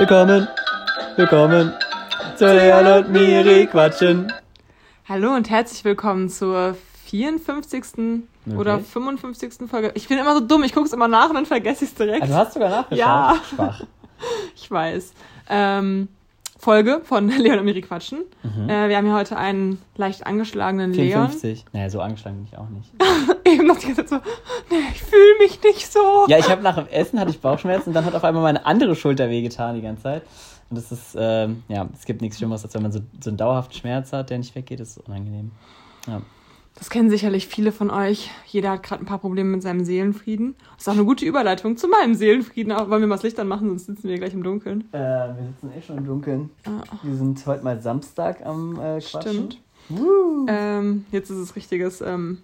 Willkommen, willkommen zu Leon und Miri quatschen. Hallo und herzlich willkommen zur 54. oder 55. Folge. Ich bin immer so dumm, ich gucke es immer nach und dann vergesse ich es direkt. Du hast sogar nachgeschaut. Ja. Schwach. Ich weiß. Ähm, Folge von Leon und Miri quatschen. Äh, wir haben hier heute einen leicht angeschlagenen Leon. 54. Naja, so angeschlagen bin ich auch nicht. Eben noch die ganze Zeit so, nee, ich fühle mich nicht so. Ja, ich habe nach dem Essen hatte ich Bauchschmerzen und dann hat auf einmal meine andere Schulter wehgetan die ganze Zeit. Und das ist, ähm, ja, es gibt nichts Schlimmeres, als wenn man so, so einen dauerhaften Schmerz hat, der nicht weggeht. Das ist unangenehm. Ja. Das kennen sicherlich viele von euch. Jeder hat gerade ein paar Probleme mit seinem Seelenfrieden. Das ist auch eine gute Überleitung zu meinem Seelenfrieden. Aber wollen wir mal das Licht anmachen, sonst sitzen wir gleich im Dunkeln. Äh, wir sitzen eh schon im Dunkeln. Wir sind heute mal Samstag am äh, Quatschen. Stimmt. Ähm, jetzt ist es richtiges ähm,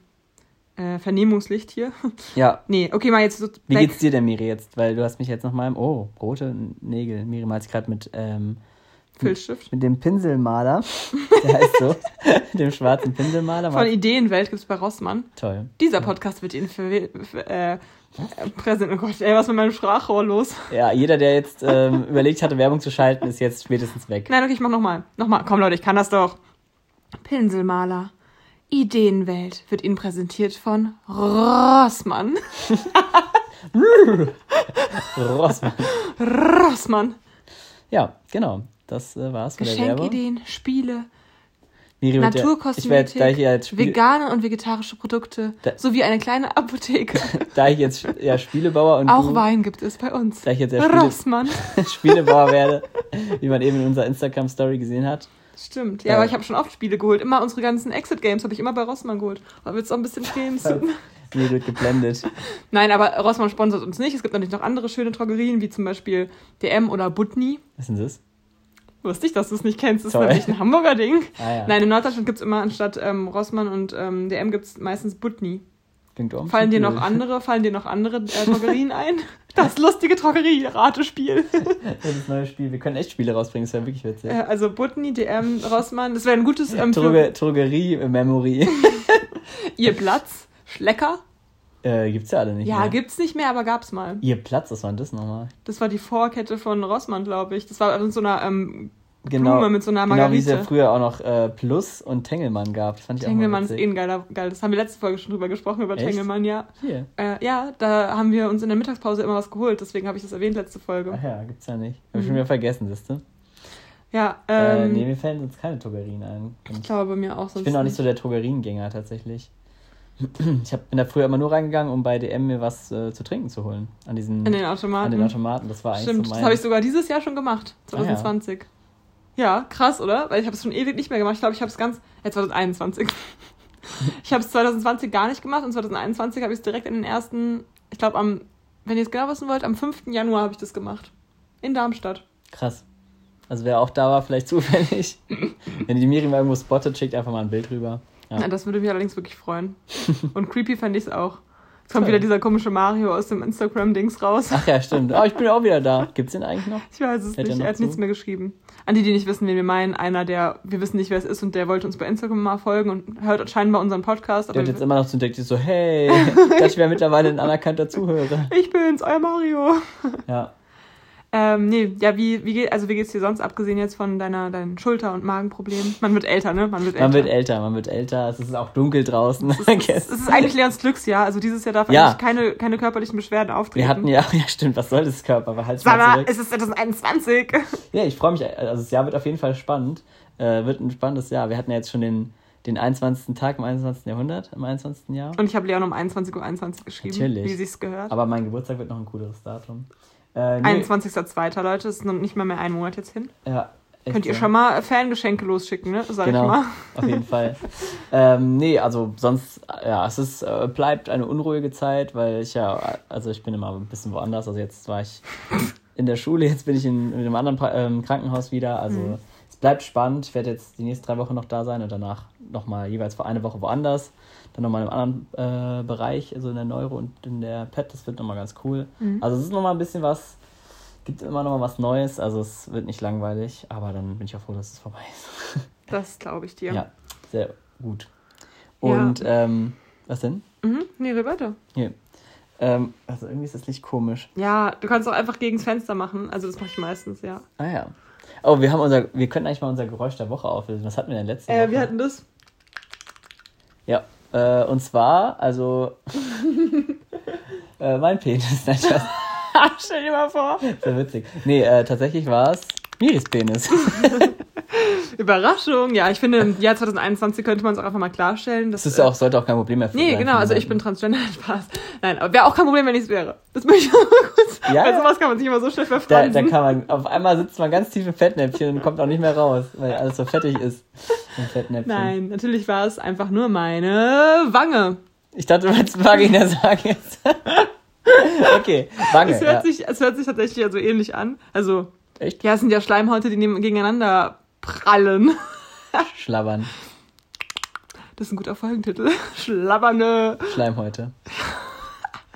äh, Vernehmungslicht hier. Ja. nee, okay, mal jetzt so Wie geht's dir denn, Miri, jetzt? Weil du hast mich jetzt noch mal im... Oh, rote Nägel. Miri malt sich gerade mit, ähm, Filzstift. mit dem Pinselmaler. Der heißt so. dem schwarzen Pinselmaler. Von Ideenwelt gibt's bei Rossmann. Toll. Dieser Podcast wird Ihnen für, für äh, präsent. Oh Gott, ey, was ist mit meinem Sprachrohr los? Ja, jeder, der jetzt ähm, überlegt hatte, Werbung zu schalten, ist jetzt spätestens weg. Nein, okay, ich mach nochmal. Nochmal. Komm, Leute, ich kann das doch. Pinselmaler. Ideenwelt wird Ihnen präsentiert von Rossmann. Rossmann. Rossmann. Ja, genau. Das äh, war's von der Werbung. Geschenkideen, Spiele, Miri Naturkosmetik, vegane und vegetarische Produkte Da- sowie eine kleine Apotheke. da ich jetzt ja, Spielebauer und Auch du, Wein gibt es bei uns. da ich jetzt ja Spiele. Spielebauer werde, wie man eben in unserer Instagram-Story gesehen hat. Stimmt. Ja, Ja. aber ich habe schon oft Spiele geholt. Immer unsere ganzen Exit-Games habe ich immer bei Rossmann geholt. Wird es auch ein bisschen schämen. Miri wird geblendet. Nein, aber Rossmann sponsert uns nicht. Es gibt natürlich noch andere schöne Drogerien, wie zum Beispiel DM oder Butni. Was denn das? Wusste ich, dass du es nicht kennst. Das ist nämlich ein Hamburger Ding. Ah ja, Nein, in Norddeutschland gibt es immer anstatt ähm, Rossmann und ähm, DM gibt es meistens Butni. klingt auch Fallen dir noch andere, fallen dir noch andere äh, Drogerien ein? Das lustige Drogerie-Ratespiel. Das ist neue Spiel. Wir können echt Spiele rausbringen, das wäre wirklich witzig. Äh, also Butni, DM, Rossmann. Das wäre ein gutes ähm, Droge, Drogerie-Memory. ihr Platz. Schlecker. Äh, gibt's ja alle nicht Ja, mehr. gibt's nicht mehr, aber gab's mal. Ihr Platz, was war denn das nochmal? Das war die Vorkette von Rossmann, glaube ich. Das war in so einer ähm, Genau, Blume mit so einer genau wie es ja Margarite. früher auch noch äh, Plus und Tengelmann gab. Das fand ich Tengelmann auch ist eh ein geiler, geil. Das haben wir letzte Folge schon drüber gesprochen, über Echt? Tengelmann, ja. Hier. Äh, ja, da haben wir uns in der Mittagspause immer was geholt, deswegen habe ich das erwähnt letzte Folge. Ach ja, gibt's ja nicht. Hab ich Mhm. schon wieder vergessen, siehst du? Ja, äh, ähm, nee, mir fallen sonst keine Drogerien ein. ich glaube bei mir auch sonst Ich bin auch nicht so der Drogeriengänger tatsächlich. Ich hab, bin da früher immer nur reingegangen, um bei DM mir was äh, zu trinken zu holen. An diesen in den Automaten. an den Automaten. Das war eigentlich Stimmt, so das mein... habe ich sogar dieses Jahr schon gemacht, 2020. ja. krass, oder? Weil ich habe es schon ewig nicht mehr gemacht. Ich glaube, ich habe es ganz, äh, 2021. ich habe es 2020 gar nicht gemacht und 2021 habe ich es direkt in den ersten, ich glaube am, wenn ihr es genau wissen wollt, am 5. Januar habe ich das gemacht. In Darmstadt. Krass. Also wer auch da war, vielleicht zufällig. Wenn die Miri mal irgendwo spottet, schickt einfach mal ein Bild rüber. Ja. Ja. das würde mich allerdings wirklich freuen. Und creepy fände ich es auch. Jetzt kommt wieder dieser komische Mario aus dem Instagram-Dings raus. Ach ja, stimmt. Oh, ich bin auch wieder da. Gibt's den eigentlich noch? Ich weiß es er nicht, noch er hat zu? nichts mehr geschrieben. An die, die nicht wissen, wen wir meinen, einer, der, wir wissen nicht, wer es ist und der wollte uns bei Instagram mal folgen und hört scheinbar unseren Podcast. Der hat jetzt immer noch zu entdeckt, so, hey, ich wäre mittlerweile ein anerkannter Zuhörer. ich bin's, euer Mario. Ja. Ähm, nee, ja, wie, wie geht, also wie geht's dir sonst, abgesehen jetzt von deiner, deinen Schulter- und Magenproblemen? Man wird älter, ne? Man wird älter. Man wird älter, man wird älter. Es ist auch dunkel draußen. Es ist, es ist eigentlich Leons Glücksjahr. Also dieses Jahr darf Ja. eigentlich keine, keine körperlichen Beschwerden auftreten. Wir hatten ja, ja stimmt, was soll das Körper? Aber halt Sag mal es ist 2021. Ja, ich freue mich. Also das Jahr wird auf jeden Fall spannend. Äh, wird ein spannendes Jahr. Wir hatten ja jetzt schon den, den 21. Tag im 21. Jahrhundert, im 21. Jahr. Und ich habe Leon um 21.21 Uhr 21 geschrieben, Natürlich. wie sich's gehört. Aber mein Geburtstag wird noch ein cooleres Datum. Äh, nee, 21.02. Leute, ist noch nicht mal mehr ein Monat jetzt hin. Ja, Könnt ihr schon mal Fangeschenke losschicken, ne? Sag Genau, ich mal. auf jeden Fall. ähm, nee, also sonst, ja, es ist, äh, bleibt eine unruhige Zeit, weil ich ja, also ich bin immer ein bisschen woanders. Also jetzt war ich in der Schule, jetzt bin ich in, in einem anderen pra ähm, Krankenhaus wieder. Also Mhm. es bleibt spannend. Ich werde jetzt die nächsten drei Wochen noch da sein und danach nochmal jeweils für eine Woche woanders. Dann nochmal in einem anderen äh, Bereich, also in der Neuro und in der PET. Das wird nochmal ganz cool. Mhm. Also es ist nochmal ein bisschen was, gibt immer nochmal was Neues. Also es wird nicht langweilig, aber dann bin ich auch froh, dass es vorbei ist. Das glaube ich dir. Ja, sehr gut. Und ähm, was denn? Mhm. Nee, weiter. Hier. Ähm, also irgendwie ist das nicht komisch. Ja, du kannst auch einfach gegens Fenster machen. Also das mache ich meistens, ja. Ah ja. Oh, wir haben unser, wir könnten eigentlich mal unser Geräusch der Woche auflösen. Was hatten wir denn letzte Äh, Woche? wir hatten das. Ja, äh, und zwar, also äh, mein Penis. Nein. Stell dir mal vor. Sehr witzig. Nee, äh, tatsächlich war es Miris Penis. Überraschung. Ja, ich finde, im Jahr 2021 könnte man es auch einfach mal klarstellen. Dass, Das ist auch, sollte auch kein Problem mehr für Nee, sein genau, also ich bin Transgender, Spaß. Nein, aber wäre auch kein Problem, wenn ich es wäre. Das möchte ich mal kurz. Ja, Weil sowas kann man sich immer so schnell Da, verfransen. da kann man, auf einmal sitzt man ganz tief im Fettnäpfchen und kommt auch nicht mehr raus, weil alles so fettig ist im Fettnäpfchen. Nein, natürlich war es einfach nur meine Wange. Ich dachte, du wolltest Vagina sagen jetzt. okay, Wange. Es hört, ja. sich, es hört sich tatsächlich ja so ähnlich an. Also, Echt? ja, es sind ja Schleimhäute, die neben- gegeneinander prallen. Schlabbern. Das ist ein guter Folgentitel. Schlabberne. Schleimhäute.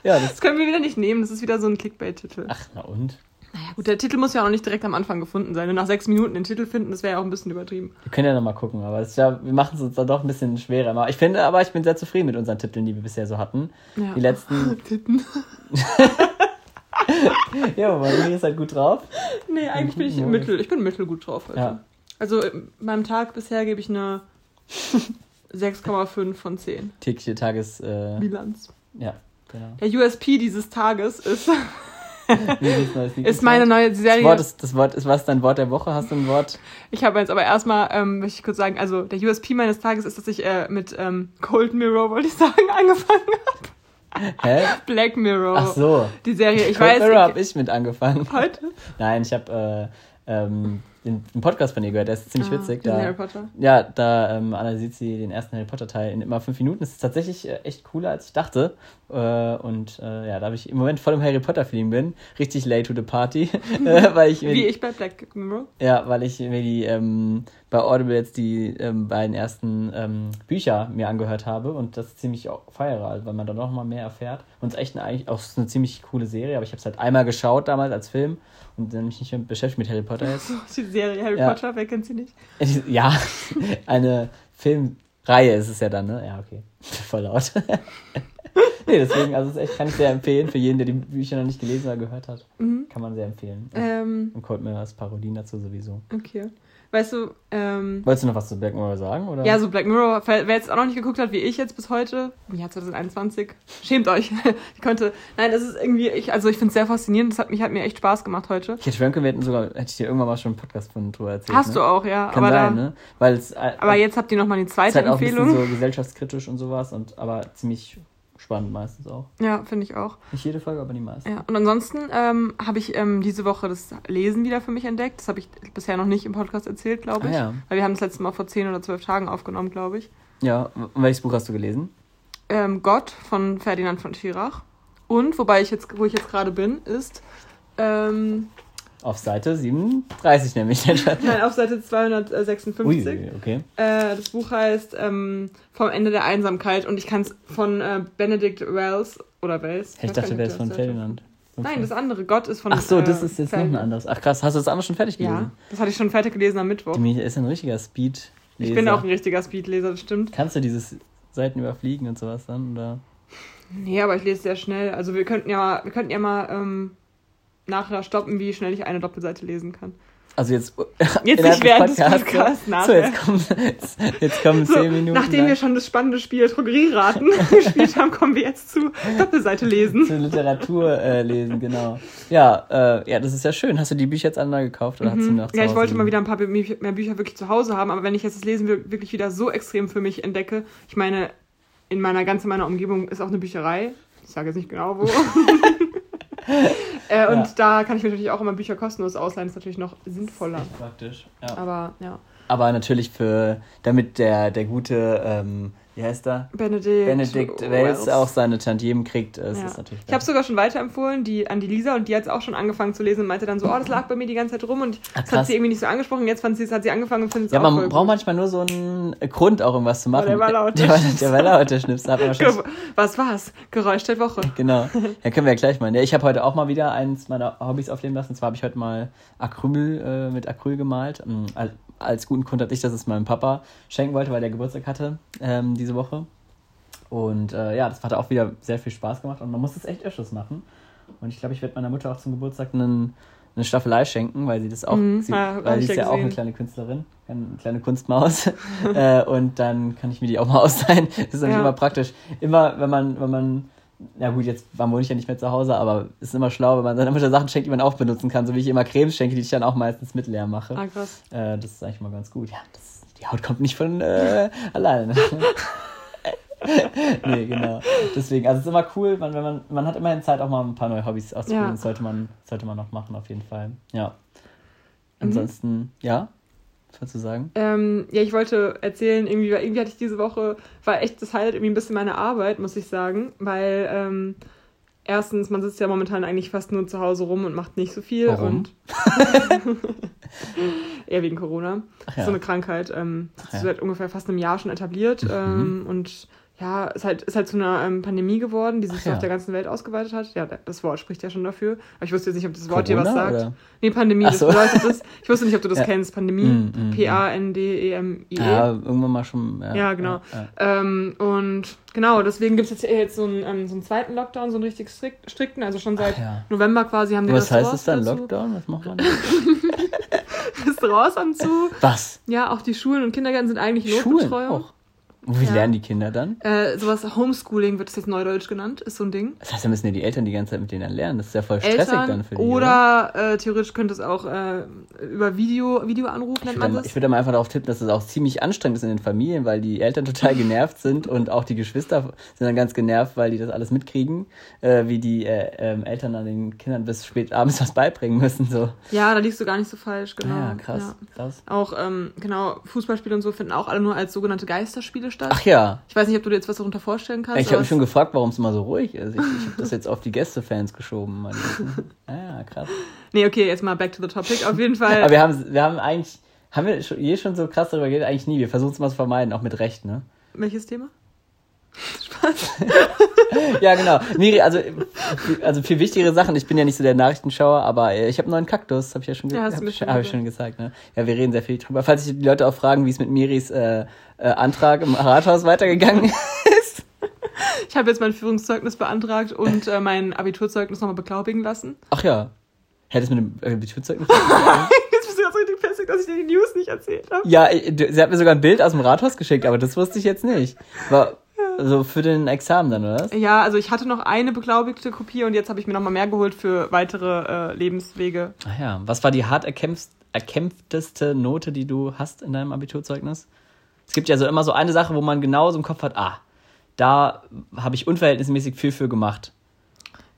Ja, das. Das können wir wieder nicht nehmen, das ist wieder so ein Clickbait-Titel. Ach, na und? Naja, gut, der Titel muss ja auch noch nicht direkt am Anfang gefunden sein. Und nach sechs Minuten den Titel finden, das wäre ja auch ein bisschen übertrieben. Wir können ja nochmal gucken, aber ja, wir machen es uns dann doch ein bisschen schwerer. Ich finde aber, ich bin sehr zufrieden mit unseren Titeln, die wir bisher so hatten. Ja. Die letzten. Titten. ja, aber ist halt gut drauf. Nee, eigentlich bin ich mittel. Ich bin mittelgut drauf heute. Ja. Also in meinem Tag bisher gebe ich eine 6,5 von 10. Tägliche Tages. Äh, Bilanz. ja, genau. Der USP dieses Tages ist, ist meine neue Das Serie. Wort ist, das Wort ist was dein Wort der Woche? Hast du ein Wort? Ich habe jetzt aber erstmal, ähm, möchte ich kurz sagen, also der USP meines Tages ist, dass ich äh, mit ähm, Cold Mirror, wollte ich sagen, angefangen habe. Hä? Black Mirror. Ach so. Die Serie, ich Cold weiß. Mirror ich- habe ich mit angefangen. Heute? Nein, ich habe äh, ähm, den, den Podcast von ihr gehört, der ist ziemlich Ah, witzig. Da, Harry Potter. Ja, da ähm, analysiert sie den ersten Harry Potter Teil in immer fünf Minuten. Das ist tatsächlich äh, echt cooler, als ich dachte. Äh, und äh, ja, da ich im Moment voll im Harry Potter Feeling bin, richtig late to the party, äh, weil ich mir Wie ich bei Black Mirror. ja, weil ich mir die ähm, bei Audible jetzt die ähm, beiden ersten ähm, Bücher mir angehört habe und das ziemlich feiere, weil man da noch mal mehr erfährt. Und es ist echt eine, eigentlich auch eine ziemlich coole Serie, aber ich habe es halt einmal geschaut damals als Film mich nicht mehr beschäftigt mit Harry Potter jetzt. Die Serie Harry Ja. Potter, wer kennt sie nicht? Ja, eine Filmreihe ist es ja dann, ne? Ja, okay. Voll laut. nee, deswegen, also es ist echt, kann ich sehr empfehlen, für jeden, der die Bücher noch nicht gelesen oder gehört hat. Mhm. Kann man sehr empfehlen. Ähm, Und Cold Mirrors Parodien dazu sowieso. okay. Weißt du, ähm, Wolltest du noch was zu Black Mirror sagen? Oder? ja, so Black Mirror, wer jetzt auch noch nicht geguckt hat, wie ich jetzt bis heute, im Jahr 2021, schämt euch. ich konnte, nein, das ist irgendwie, ich, also ich finde es sehr faszinierend, das hat mich, hat mir echt Spaß gemacht heute. Ich hätte schwören können, wir hätten sogar, hätte ich dir irgendwann mal schon einen Podcast von drüber erzählt. Hast ne? du auch, ja. Kann aber sein, da, ne? Weil es äh, aber jetzt habt ihr nochmal die ist zweite halt auch ein Empfehlung. bisschen so gesellschaftskritisch und sowas, und, aber ziemlich spannend meistens auch. Ja, finde ich auch. Nicht jede Folge, aber die meisten. Ja, und ansonsten ähm, habe ich ähm, diese Woche das Lesen wieder für mich entdeckt. Das habe ich bisher noch nicht im Podcast erzählt, glaube ich. Ah, ja. Weil wir haben das letzte Mal vor zehn oder zwölf Tagen aufgenommen, glaube ich. Ja, und welches Buch hast du gelesen? Ähm, Gott von Ferdinand von Schirach. Und, wobei ich jetzt, wo ich jetzt gerade bin, ist ähm, Auf Seite 37 nämlich. nein, auf Seite 256. Ui, okay. Äh, das Buch heißt ähm, Vom Ende der Einsamkeit und ich kann es von äh, Benedict Wells oder Wells. Ich weiß dachte, es von Ferdinand. Nein, das andere. Gott ist von Ach so, das äh, ist jetzt noch ein Ferdinand. anderes. Ach krass, hast du das andere schon fertig gelesen? Ja, das hatte ich schon fertig gelesen am Mittwoch. Die Michael ist ein richtiger Speed. Ich bin auch ein richtiger Speedleser, das stimmt. Kannst du dieses Seiten überfliegen und sowas dann? Oder? Nee, aber ich lese sehr schnell. Also wir könnten ja, wir könnten ja mal ähm, nachher stoppen, wie schnell ich eine Doppelseite lesen kann. Also jetzt. Jetzt nicht während des Podcasts, Podcasts, So, nachher. jetzt kommen, jetzt, jetzt kommen So, zehn Minuten. nachdem lang wir schon das spannende Spiel Drogerieraten gespielt haben, kommen wir jetzt zu Doppelseite lesen. Zur Literatur äh, lesen, genau. Ja, äh, ja, das ist ja schön. Hast du die Bücher jetzt alle gekauft oder hast du Mhm. noch zu Ja, ich wollte mal liegen? wieder ein paar mehr Bücher wirklich zu Hause haben, aber wenn ich jetzt das Lesen wir- wirklich wieder so extrem für mich entdecke, ich meine, in meiner ganz in meiner Umgebung ist auch eine Bücherei. Ich sage jetzt nicht genau wo. äh, und Ja. da kann ich mir natürlich auch immer Bücher kostenlos ausleihen, ist natürlich noch sinnvoller. Praktisch. Ja. Aber ja. Aber natürlich für, damit der, der gute, ähm, wie heißt er? Benedict, Benedikt Wells auch seine Tantiemen kriegt, äh, es Ja. ist natürlich. Ich habe sogar schon weiterempfohlen die, an die Lisa und die hat es auch schon angefangen zu lesen und meinte dann so, oh, das lag bei mir die ganze Zeit rum und Ah, das hat sie irgendwie nicht so angesprochen. Jetzt fand sie, hat sie angefangen und findet es Ja, man braucht gut. manchmal nur so einen Grund, auch irgendwas zu machen. der war laut, Der, der war, der war laut, der. Hat Ge- Was war's? Geräusch der Woche. Genau. Ja, können wir ja gleich mal. Ich habe heute auch mal wieder eins meiner Hobbys aufleben lassen. Und zwar habe ich heute mal Acryl äh, mit Acryl gemalt. Ähm, Als, guten Grund hatte ich, dass es meinem Papa schenken wollte, weil der Geburtstag hatte ähm, diese Woche. Und äh, ja, das hat auch wieder sehr viel Spaß gemacht und man muss es echt öfters machen. Und ich glaube, ich werde meiner Mutter auch zum Geburtstag einen, eine Staffelei schenken, weil sie das auch, mhm, sie, ja, weil sie ist ja auch eine kleine Künstlerin, eine kleine Kunstmaus. äh, und dann kann ich mir die auch mal ausleihen. Das ist natürlich ja. immer praktisch. Immer, wenn man, wenn man ja gut, jetzt wohne ich ja nicht mehr zu Hause, aber es ist immer schlau, wenn man seiner Mutter Sachen schenkt, die man auch benutzen kann, so wie ich immer Cremes schenke, die ich dann auch meistens mit leer mache. Ah, krass. Äh, das ist eigentlich mal ganz gut. Ja, das, die Haut kommt nicht von äh, alleine. nee, genau. Deswegen, also es ist immer cool, man, wenn man, man hat immerhin Zeit, auch mal ein paar neue Hobbys auszuprobieren. Ja. Das sollte man, sollte man noch machen, auf jeden Fall. Ja. Mhm. Ansonsten, mhm. ja. Was wolltest du sagen? Ähm, ja, ich wollte erzählen, irgendwie, irgendwie hatte ich diese Woche, war echt das Highlight irgendwie ein bisschen meine Arbeit, muss ich sagen, weil ähm, erstens, man sitzt ja momentan eigentlich fast nur zu Hause rum und macht nicht so viel Warum? und eher wegen Corona. Ja. So eine Krankheit. Ähm, das ist ja. seit ungefähr fast einem Jahr schon etabliert mhm. ähm, und ja, ist halt, ist halt zu einer ähm, Pandemie geworden, die sich Ach, so ja. auf der ganzen Welt ausgeweitet hat. Ja, das Wort spricht ja schon dafür. Aber ich wusste jetzt nicht, ob das Wort Corona, dir was sagt. Oder? Nee, Pandemie, Ach das bedeutet das. Ich wusste nicht, ob du das ja. kennst. Pandemie. Mm, mm, mm. P-A-N-D-E-M-I-E. -E. Ja, irgendwann mal schon. Ja, ja genau. Ähm, und genau, deswegen gibt es jetzt, jetzt so einen, ähm, so einen zweiten Lockdown, so einen richtig strikt, strikten. Also schon seit November quasi haben die Was heißt es dann, Lockdown? Was macht man da? Restaurants haben zu. Was? Ja, auch die Schulen und Kindergärten sind eigentlich Notbetreuung. Auch. Wie ja. lernen die Kinder dann? Äh, sowas Homeschooling wird das jetzt neudeutsch genannt, ist so ein Ding. Das heißt, da müssen ja die Eltern die ganze Zeit mit denen dann lernen. Das ist ja voll stressig Eltern dann für die. Oder, oder? Äh, theoretisch könnte es auch äh, über Video, Videoanruf nennt man das. Ich würde mal einfach darauf tippen, dass es das auch ziemlich anstrengend ist in den Familien, weil die Eltern total genervt sind und auch die Geschwister sind dann ganz genervt, weil die das alles mitkriegen, äh, wie die äh, ähm, Eltern dann den Kindern bis spät abends was beibringen müssen. So. Ja, da liegst du gar nicht so falsch, genau. Ja, krass. Ja. krass. Auch, ähm, genau, Fußballspiele und so finden auch alle nur als sogenannte Geisterspiele statt. Ach ja. Ich weiß nicht, ob du dir jetzt was darunter vorstellen kannst. Ich habe mich schon gefragt, warum es immer so ruhig ist. Ich, ich habe das jetzt auf die Gästefans geschoben. ja, krass. Nee, okay, jetzt mal back to the topic. Auf jeden Fall. Aber wir haben, wir haben eigentlich, haben wir je schon so krass darüber geredet? Eigentlich nie. Wir versuchen es mal zu vermeiden, auch mit Recht, ne? Welches Thema? Spaß. ja, genau. Miri, also, also viel wichtigere Sachen. Ich bin ja nicht so der Nachrichtenschauer, aber ich habe einen neuen Kaktus, habe ich ja schon, ja, hab ich, hab ich schon gesagt. Ne? Ja, wir reden sehr viel drüber. Falls sich die Leute auch fragen, wie es mit Miris äh, äh, Antrag im Rathaus weitergegangen ist. Ich habe jetzt mein Führungszeugnis beantragt und äh, mein Abiturzeugnis nochmal beglaubigen lassen. Ach ja. Hättest mit dem Abiturzeugnis Jetzt bist du ganz richtig fest, dass ich dir die News nicht erzählt habe. Ja, sie hat mir sogar ein Bild aus dem Rathaus geschickt, aber das wusste ich jetzt nicht. War, also für den Examen dann, oder? Ja, also ich hatte noch eine beglaubigte Kopie und jetzt habe ich mir nochmal mehr geholt für weitere äh, Lebenswege. Ach ja. Was war die hart erkämpfteste Note, die du hast in deinem Abiturzeugnis? Es gibt ja so immer so eine Sache, wo man genau so im Kopf hat, ah, da habe ich unverhältnismäßig viel für gemacht.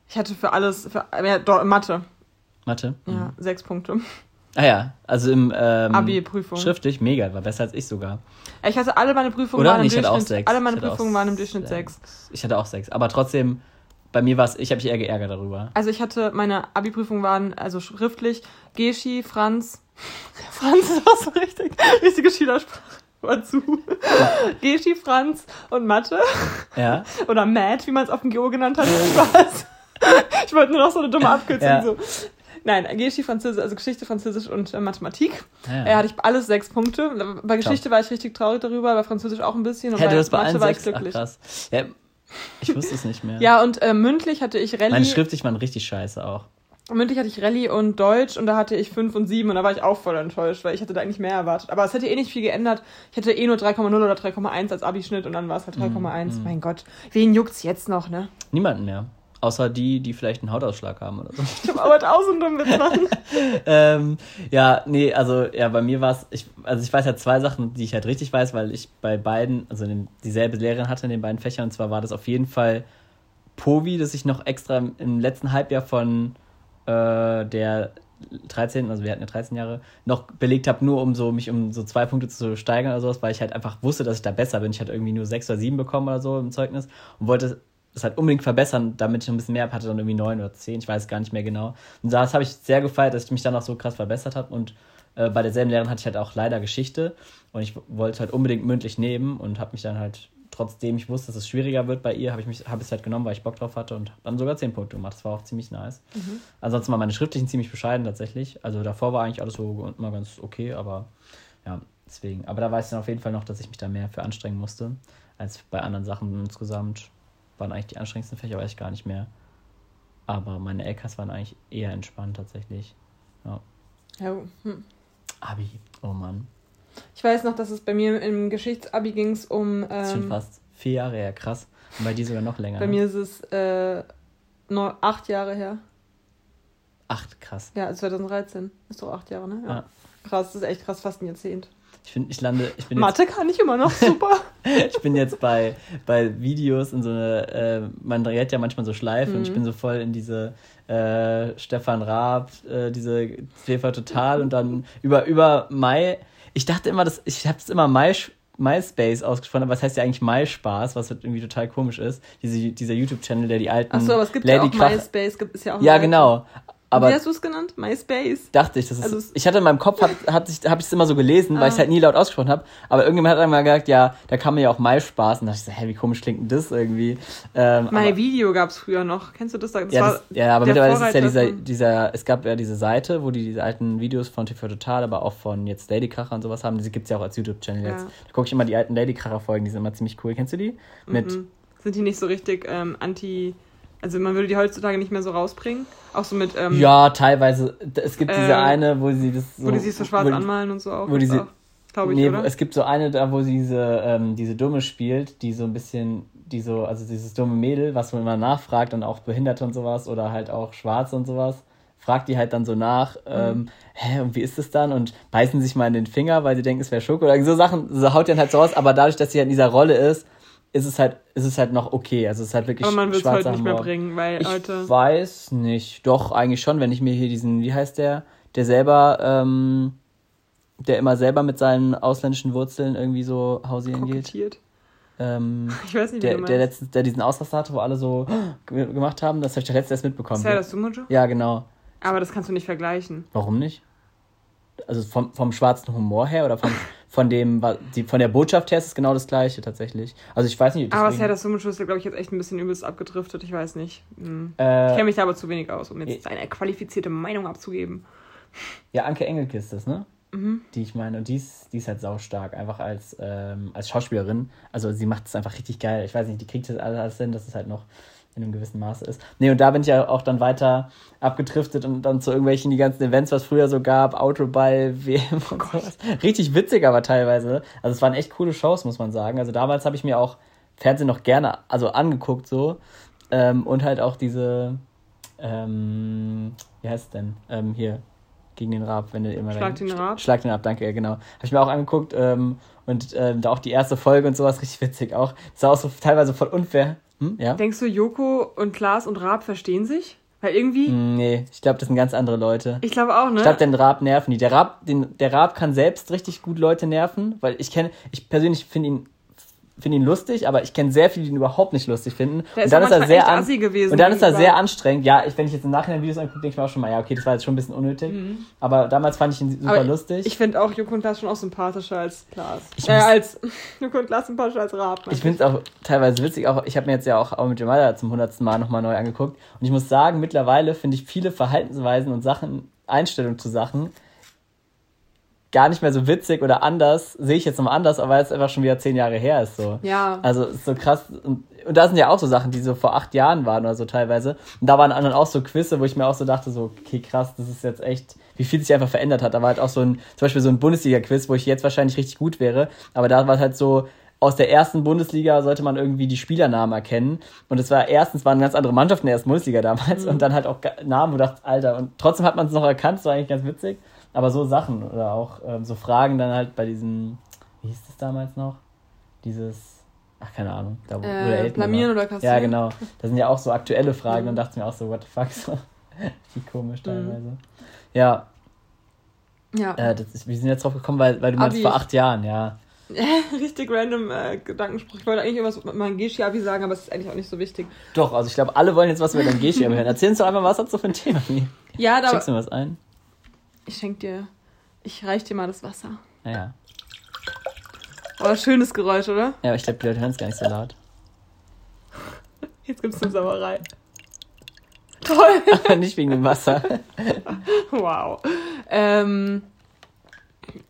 Ich hatte für alles, für ja, Mathe. Mathe? Ja, mhm. sechs Punkte. Ah ja, also im ähm, Abi-Prüfung. Schriftlich, mega, war besser als ich sogar. Ich hatte alle meine Prüfungen Oder? waren im nee, Durchschnitt. Sechs. Alle meine Prüfungen waren im Durchschnitt sechs. sechs. Ich hatte auch sechs, aber trotzdem, bei mir war es, ich habe mich eher geärgert darüber. Also ich hatte, meine Abi-Prüfungen waren also schriftlich Geschi, Franz. Franz ist auch so richtig, richtige Schülersprache. Mal zu. Geschi, Franz und Mathe. Ja. Oder Matt, wie man es auf dem Geo genannt hat. Spaß. Ich wollte nur noch so eine dumme Abkürzung. Ja. So. Nein, Geschi, Französisch, also Geschichte, Französisch und äh, Mathematik. Ja. Äh, hatte ich alles sechs Punkte. Bei Geschichte Top. war ich richtig traurig darüber, bei Französisch auch ein bisschen. Und Hätte bei das bei Mathe war ich glücklich. Ach, krass. Ja, ich wusste es nicht mehr. ja, und äh, mündlich hatte ich Rallye. Meine schriftlich waren richtig scheiße auch. Mündlich hatte ich Rallye und Deutsch und da hatte ich 5 und 7 und da war ich auch voll enttäuscht, weil ich hatte da eigentlich mehr erwartet. Aber es hätte eh nicht viel geändert. Ich hätte eh nur 3,0 oder 3,1 als Abischnitt und dann war es halt 3,1. Mm, mm. Mein Gott, wen juckt's jetzt noch, ne? Niemanden mehr. Außer die, die vielleicht einen Hautausschlag haben oder so. Ich habe aber auch so einen dummen Witz machen. ähm, ja, nee, also ja, bei mir war es, also ich weiß ja zwei Sachen, die ich halt richtig weiß, weil ich bei beiden, also den, dieselbe Lehrerin hatte in den beiden Fächern. Und zwar war das auf jeden Fall Povi, das ich noch extra im letzten Halbjahr von äh, der 13, also wir hatten ja 13 Jahre, noch belegt habe, nur um so mich um so zwei Punkte zu steigern oder sowas, weil ich halt einfach wusste, dass ich da besser bin. Ich hatte irgendwie nur sechs oder sieben bekommen oder so im Zeugnis und wollte das halt unbedingt verbessern, damit ich noch ein bisschen mehr habe, hatte dann irgendwie neun oder zehn, ich weiß gar nicht mehr genau. Und das habe ich sehr gefeiert, dass ich mich dann auch so krass verbessert habe und äh, bei derselben Lehrerin hatte ich halt auch leider Geschichte und ich wollte halt unbedingt mündlich nehmen und habe mich dann halt, trotzdem ich wusste, dass es schwieriger wird bei ihr, habe ich mich habe es halt genommen, weil ich Bock drauf hatte und dann sogar zehn Punkte gemacht. Das war auch ziemlich nice. Mhm. Ansonsten waren meine schriftlichen ziemlich bescheiden tatsächlich. Also davor war eigentlich alles so immer ganz okay, aber ja, deswegen. Aber da weiß ich dann auf jeden Fall noch, dass ich mich da mehr für anstrengen musste. als bei anderen Sachen insgesamt. Waren eigentlich die anstrengendsten Fächer, weiß ich gar nicht mehr. Aber meine LKs waren eigentlich eher entspannt tatsächlich. Ja. Ja, hm. Abi, oh Mann. Ich weiß noch, dass es bei mir im Geschichtsabi ging um. Ähm, das ist schon fast vier Jahre her, krass. Und bei dir sogar noch länger. Bei ne? mir ist es äh, neun, acht Jahre her. Acht, krass. Ja, 2013. Ist doch acht Jahre, ne? Ja. Krass, das ist echt krass, fast ein Jahrzehnt. Ich finde, ich lande. Ich bin Mathe kann ich immer noch super. Jetzt, ich bin jetzt bei, bei Videos in so eine. Äh, man dreht ja manchmal so Schleifen und ich Mhm. bin so voll in diese äh, Stefan Raab, äh, diese TV Total und dann über, über Mai. Ich dachte immer, dass ich habe es immer Mai, MySpace ausgesprochen, aber was heißt ja eigentlich MySpaß, was halt irgendwie total komisch ist. Diese, dieser YouTube-Channel, der die alten. Achso, aber es gibt Lady ja auch Krach- MySpace, gibt es ja auch. Ja, genau. Aber Wie hast du es genannt? MySpace? dachte ich, das ist. Also es- ich hatte in meinem Kopf, ich, habe ich es immer so gelesen, weil Ah. ich es halt nie laut ausgesprochen habe. Aber irgendjemand hat dann mal gesagt, ja, da kann man ja auch mal Spaß. Und da dachte ich so, hä, wie komisch klingt denn das irgendwie? Ähm, My aber, Video gab es früher noch. Kennst du das? Das ja, das, ja, aber mittlerweile ist es ja dieser, dieser, es gab ja diese Seite, wo die diese alten Videos von TV Total, aber auch von jetzt Ladykracher und sowas haben. Diese gibt's ja auch als YouTube-Channel Ja. jetzt. Da gucke ich immer die alten Ladykracher-Folgen, die sind immer ziemlich cool. Kennst du die? Mit, Mhm. Sind die nicht so richtig ähm, anti. Also man würde die heutzutage nicht mehr so rausbringen. Auch so mit. Ähm, ja, teilweise. Es gibt diese Ähm, eine, wo sie das so. Wo die sich so schwarz anmalen und so auch. wo die sie- auch, Glaube ich, nee, oder? es gibt so eine da, wo sie diese, ähm, diese Dumme spielt, die so ein bisschen, die so, also dieses dumme Mädel, was man immer nachfragt und auch Behinderte und sowas oder halt auch Schwarze und sowas, fragt die halt dann so nach, ähm, hä, und wie ist es dann? Und beißen sich mal in den Finger, weil sie denken, es wäre Schoko oder so Sachen, so haut die dann halt so raus, aber dadurch, dass sie halt in dieser Rolle ist, ist es halt, ist es halt noch okay. Also es ist halt wirklich Aber man wird es heute nicht mehr bringen, weil Ich heute. weiß nicht. Doch, eigentlich schon, wenn ich mir hier diesen, wie heißt der, der selber, ähm, der immer selber mit seinen ausländischen Wurzeln irgendwie so hausieren geht. Ähm, Ich weiß nicht, der, der letztens, der diesen Ausraster hatte, wo alle so ge- gemacht haben, das habe ich der letzte erst mitbekommen. Ist ja das Sumojo? ja, genau. Aber das kannst du nicht vergleichen. Warum nicht? Also vom, vom schwarzen Humor her oder vom, von dem, die, von der Botschaft her ist es genau das gleiche tatsächlich. Also ich weiß nicht, Aber deswegen- das Sumojo ist, glaube ich, jetzt echt ein bisschen übelst abgedriftet. Ich weiß nicht. Hm. Ich äh, kenne mich da aber zu wenig aus, um jetzt eine qualifizierte Meinung abzugeben. Ja, Anke Engelke ist das, ne? Mhm. Die ich meine, und die ist, die ist halt saustark, einfach als, ähm, als Schauspielerin. Also sie macht es einfach richtig geil. Ich weiß nicht, die kriegt das alles hin, dass es halt noch in einem gewissen Maße ist. Nee, und da bin ich ja auch dann weiter abgedriftet und dann zu irgendwelchen die ganzen Events, was früher so gab, Autoball, WM und sowas. Richtig witzig aber teilweise. Also es waren echt coole Shows, muss man sagen. Also damals habe ich mir auch Fernsehen noch gerne also angeguckt so. Ähm, und halt auch diese, ähm, wie heißt es denn? Ähm, hier, gegen den Raab, wenn du immer Schlag den Raab? Schlag den Raab, danke, ja, genau. Habe ich mir auch angeguckt ähm, und ähm, da auch die erste Folge und sowas richtig witzig auch. Das war auch so teilweise voll unfair. Hm? Ja? Denkst du, Joko und Klaas und Raab verstehen sich? Weil irgendwie, Hm, Nee, ich glaube, das sind ganz andere Leute. ich glaube auch, ne? Ich glaube, den Raab nerven die. Der Raab, den, der Raab kann selbst richtig gut Leute nerven, weil ich kenne, ich persönlich finde ihn finde ihn lustig, aber ich kenne sehr viele, die ihn überhaupt nicht lustig finden. Der ist und dann auch ist er sehr an, gewesen und dann ist er sehr anstrengend. Ja, ich, wenn ich jetzt im Nachhinein Videos angucke, denke ich mir auch schon mal, ja, okay, das war jetzt schon ein bisschen unnötig. Aber damals fand ich ihn super Mhm. Aber lustig. Ich finde auch Joko und Klaas schon auch sympathischer als Klaas. Ich äh, muss- als Joko und Klaas sympathischer als Raab. Ich finde es auch teilweise witzig. Auch, ich habe mir jetzt ja auch, auch mit Jamal zum hundertsten Mal nochmal neu angeguckt. Und ich muss sagen, mittlerweile finde ich viele Verhaltensweisen und Sachen, Einstellungen zu Sachen gar nicht mehr so witzig oder anders. Sehe ich jetzt nochmal anders, aber weil es einfach schon wieder zehn Jahre her ist. So. Ja. Also ist so krass. Und, und da sind ja auch so Sachen, die so vor acht Jahren waren oder so teilweise. Und da waren dann auch so Quizze, wo ich mir auch so dachte, so, okay, krass, das ist jetzt echt, wie viel sich einfach verändert hat. Da war halt auch so ein, zum Beispiel so ein Bundesliga-Quiz, wo ich jetzt wahrscheinlich richtig gut wäre. Aber da war es halt so, aus der ersten Bundesliga sollte man irgendwie die Spielernamen erkennen. Und es war erstens waren ganz andere Mannschaften in der ersten Bundesliga damals und dann halt auch Namen, wo du dachtest, Alter, und trotzdem hat man es noch erkannt, das war eigentlich ganz witzig. Aber so Sachen oder auch ähm, so Fragen dann halt bei diesem, wie hieß das damals noch? Dieses, ach keine Ahnung, da wo, Äh, Elton blamieren war. oder kassieren? Ja, genau. Das sind ja auch so aktuelle Fragen Mhm. und dachte ich mir auch so, what the fuck, so. Wie komisch teilweise. Ja, Ja. äh, das ist, wir sind jetzt drauf gekommen, weil, weil du meinst Abi. vor acht Jahren, ja. Richtig random äh, Gedankenspruch. Ich wollte eigentlich irgendwas mit meinem Geschi-Abi sagen, aber es ist eigentlich auch nicht so wichtig. Doch, also ich glaube, alle wollen jetzt was über dein Geschi hören. Erzähl uns doch einfach, was hast du für ein Thema? Wie? Ja, da. Schickst du mir was ein? Ich schenk dir. Ich reich dir mal das Wasser. Naja. Oh, schönes Geräusch, oder? Ja, aber ich glaube, die Leute hören es gar nicht so laut. Jetzt gibt's eine Sauerei. Toll. Aber nicht wegen dem Wasser. Wow. Ähm,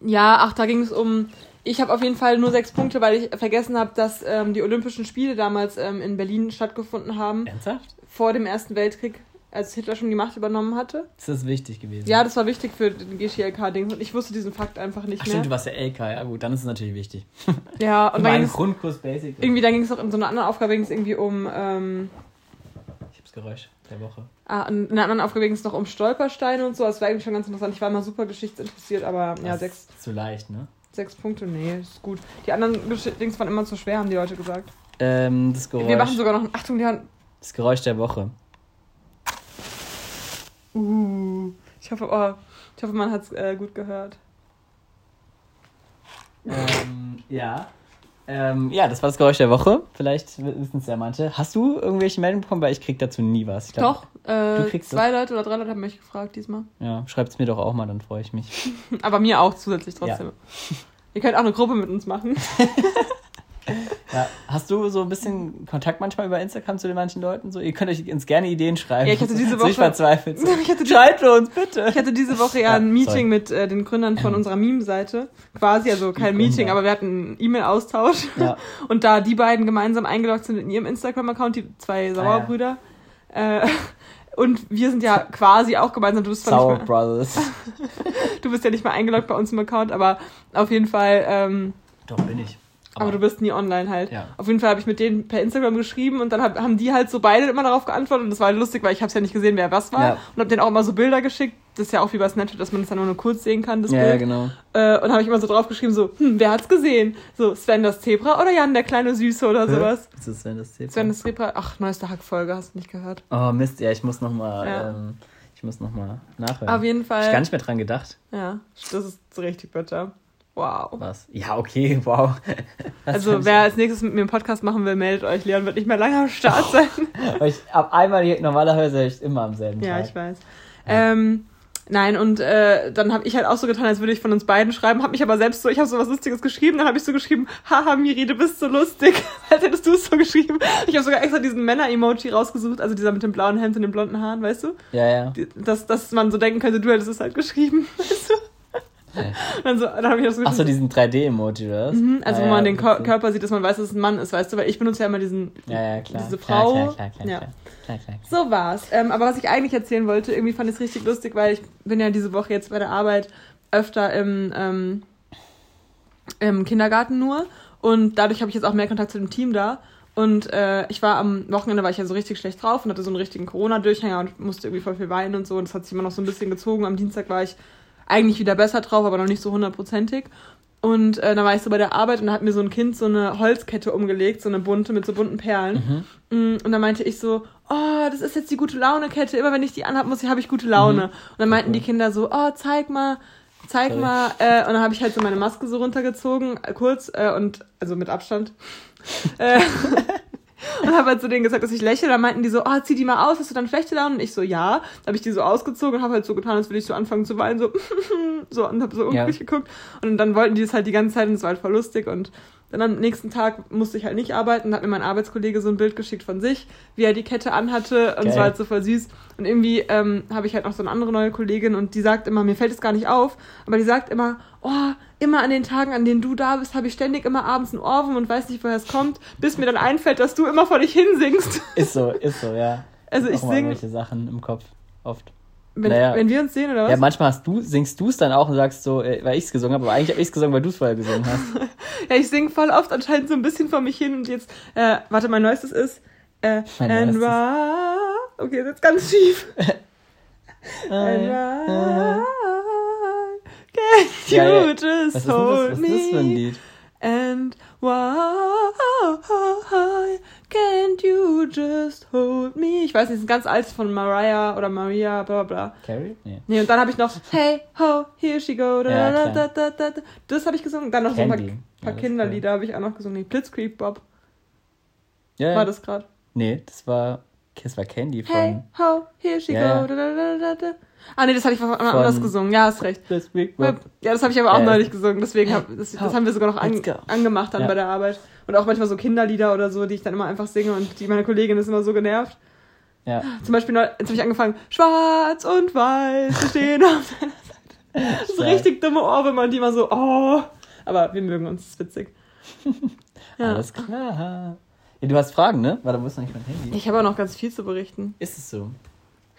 ja, ach, da ging es um Ich habe auf jeden Fall nur sechs Punkte, weil ich vergessen habe, dass ähm, die Olympischen Spiele damals ähm, in Berlin stattgefunden haben. Ernsthaft? Vor dem Ersten Weltkrieg, als Hitler schon die Macht übernommen hatte. Das ist wichtig gewesen. Ja, das war wichtig für den GTLK-Ding. Und ich wusste diesen Fakt einfach nicht Ach, mehr. stimmt, du warst ja LK. Ja, gut, dann ist es natürlich wichtig. Ja, und dann mein Grundkurs Basic. irgendwie, dann ging es noch in so einer anderen Aufgabe, ging es irgendwie um, ähm, Ich hab's Geräusch der Woche. ah, in einer anderen Aufgabe ging es noch um Stolpersteine und so. Das war eigentlich schon ganz interessant. Ich war immer super geschichtsinteressiert, aber ja, Das sechs, ist zu leicht, ne? sechs Punkte, nee, ist gut. Die anderen Gesch- Dings waren immer zu schwer, haben die Leute gesagt. Ähm, das Geräusch. Wir machen sogar noch, Achtung, die haben, das Geräusch der Woche. Uh, ich hoffe, oh, ich hoffe, man hat es äh, gut gehört. ähm, ja. Ähm, ja, das war das Geräusch der Woche. Vielleicht wissen es ja manche. Hast du irgendwelche Meldungen bekommen? Weil ich krieg dazu nie was. Glaub, Doch, äh, zwei Leute oder drei Leute haben mich gefragt diesmal. Ja, schreibt's mir doch auch mal, dann freue ich mich. Aber mir auch zusätzlich trotzdem. Ihr könnt auch eine Gruppe mit uns machen. Ja. Hast du so ein bisschen Kontakt manchmal über Instagram zu den manchen Leuten? So, ihr könnt euch uns gerne Ideen schreiben. Ja, ich hatte diese Woche- Ich verzweifelt. So. Ich hatte die- Schreibt uns bitte. Ich hatte diese Woche ja ein Meeting sorry. mit äh, den Gründern von unserer Meme-Seite. Quasi, also kein Meeting, aber wir hatten einen E-Mail-Austausch. Ja. Und da die beiden gemeinsam eingeloggt sind in ihrem Instagram-Account, die zwei Sauerbrüder. Äh, und wir sind ja quasi auch gemeinsam. Du bist, zwar Sour nicht mehr, Brothers. du bist ja nicht mehr eingeloggt bei uns im Account, aber auf jeden Fall, ähm, Doch, bin ich. Aber, du bist nie online halt. Ja. Auf jeden Fall habe ich mit denen per Instagram geschrieben und dann hab, haben die halt so beide immer darauf geantwortet und das war halt lustig, weil ich habe es ja nicht gesehen, wer was war. Ja. Und habe denen auch immer so Bilder geschickt. Das ist ja auch wie bei Snapchat, dass man das dann nur, nur kurz sehen kann, das Ja, Bild. ja, genau. Äh, und habe ich immer so draufgeschrieben, so, hm, wer hat's gesehen? So, Sven das Zebra oder Jan der kleine Süße oder sowas. Was ist Sven das Zebra? Sven das Zebra, ach, neueste Hackfolge, hast du nicht gehört. Oh Mist, ja, ich muss noch mal, Ja. ähm, ich muss noch mal nachhören. Auf jeden Hab ich gar Fall. nicht mehr dran gedacht. Ja, das ist so richtig bitter. Wow. Was? Ja, okay, wow. Das Also, wer als nächstes mit mir einen Podcast machen will, meldet euch. Leon wird nicht mehr lange am Start sein. ich, ab einmal normalerweise höre ich immer am selben ja, Tag. ich weiß. Ähm, nein, und äh, dann habe ich halt auch so getan, als würde ich von uns beiden schreiben, habe mich aber selbst so, ich habe so was Lustiges geschrieben, dann habe ich so geschrieben, haha, Miri, du bist so lustig, als hättest du es so geschrieben. Ich habe sogar extra diesen Männer-Emoji rausgesucht, also dieser mit dem blauen Hemd und den blonden Haaren, weißt du? Ja, ja. Dass, dass man so denken könnte, du hättest es halt geschrieben, weißt du? Dann, so, dann habe ich das Ach so, diesen 3D-Emoji, oder was? Mhm, also Ah, wo ja, man den witzig. Körper sieht, dass man weiß, dass es ein Mann ist, weißt du, weil ich benutze ja immer diesen, Ja, ja, klar. diese Frau. Klar, klar, klar, Ja. klar, klar, klar, klar. So war's. Ähm, aber was ich eigentlich erzählen wollte, irgendwie fand ich es richtig lustig, weil ich bin ja diese Woche jetzt bei der Arbeit öfter im, ähm, im Kindergarten nur und dadurch habe ich jetzt auch mehr Kontakt zu dem Team da. Und äh, ich war am Wochenende war ich ja so richtig schlecht drauf und hatte so einen richtigen Corona-Durchhänger und musste irgendwie voll viel weinen und so. Und das hat sich immer noch so ein bisschen gezogen. Am Dienstag war ich eigentlich wieder besser drauf, aber noch nicht so hundertprozentig. Und äh, dann war ich so bei der Arbeit und da hat mir so ein Kind so eine Holzkette umgelegt, so eine bunte mit so bunten Perlen. Mm, Und dann meinte ich so, oh, das ist jetzt die gute Laune-Kette. Immer wenn ich die anhab, muss ich, habe ich gute Laune. Und dann meinten Cool. die Kinder so, oh, zeig mal, zeig Sorry. mal. Äh, und dann habe ich halt so meine Maske so runtergezogen, äh, kurz äh, und also mit Abstand. und habe halt zu denen gesagt, dass ich lächle. Dann meinten die so, oh, zieh die mal aus, hast du dann schlechte Laune? Und ich so, ja. Dann habe ich die so ausgezogen und habe halt so getan, als würde ich so anfangen zu weinen, so, so und habe so unglücklich geguckt. Und dann wollten die es halt die ganze Zeit und es war halt voll lustig. Und dann am nächsten Tag musste ich halt nicht arbeiten. Hat mir mein Arbeitskollege so ein Bild geschickt von sich, wie er die Kette anhatte. Und es war halt so voll süß. Und irgendwie ähm, habe ich halt noch so eine andere neue Kollegin und die sagt immer, mir fällt es gar nicht auf, aber die sagt immer, oh, immer an den Tagen, an denen du da bist, habe ich ständig immer abends einen Ohrwurm und weiß nicht, woher es kommt, bis mir dann einfällt, dass du immer vor dich hinsingst. Ist so, ist so, ja. Also ich singe, Sachen im Kopf. Oft. Wenn, naja. wenn wir uns sehen oder was? Ja, manchmal hast du, singst du es dann auch und sagst so, äh, weil ich es gesungen habe, aber eigentlich habe ich es gesungen, weil du es vorher gesungen hast. Ja, ich singe voll oft anscheinend so ein bisschen vor mich hin und jetzt, äh, warte, mein neuestes ist, äh, Mein and neuestes. okay, ist jetzt ganz schief. and right, can you Ja, ja. just Was ist, denn das, hold was ist das für ein me? Lied? And why can't you just hold me? Ich weiß nicht, das ist ein ganz altes von Mariah oder Maria, bla bla bla. Carrie? Nee. Nee, und dann habe ich noch Hey ho, here she go. Da, Ja, da, da, da, da, da. Das habe ich gesungen. Dann noch so ein paar, Candy. paar Ja, Kinderlieder habe ich auch noch gesungen. Nee, Blitzkrieg Bob Ja, ja. war das gerade. Nee, das war, das war Candy von Hey ho, here she Ja, go. Da, da, da, da, da. Ah nee, das hatte ich von anders gesungen. Ja, hast recht. Ja, das habe ich aber auch Ja. neulich gesungen, deswegen hab, das, Hey, das ho, haben wir sogar noch an, angemacht dann Ja. bei der Arbeit. Und auch manchmal so Kinderlieder oder so, die ich dann immer einfach singe und die meine Kollegin ist immer so genervt. Ja. Zum Beispiel, jetzt habe ich angefangen, schwarz und weiß, stehen auf deiner Seite. So Stark. richtig dumme Ohrwürmer, die immer so, oh. Aber wir mögen uns, das ist witzig. ja. Alles klar. Ja, du hast Fragen, ne? Warte, wo ist eigentlich mein Handy? Ich habe auch noch ganz viel zu berichten. Ist es so?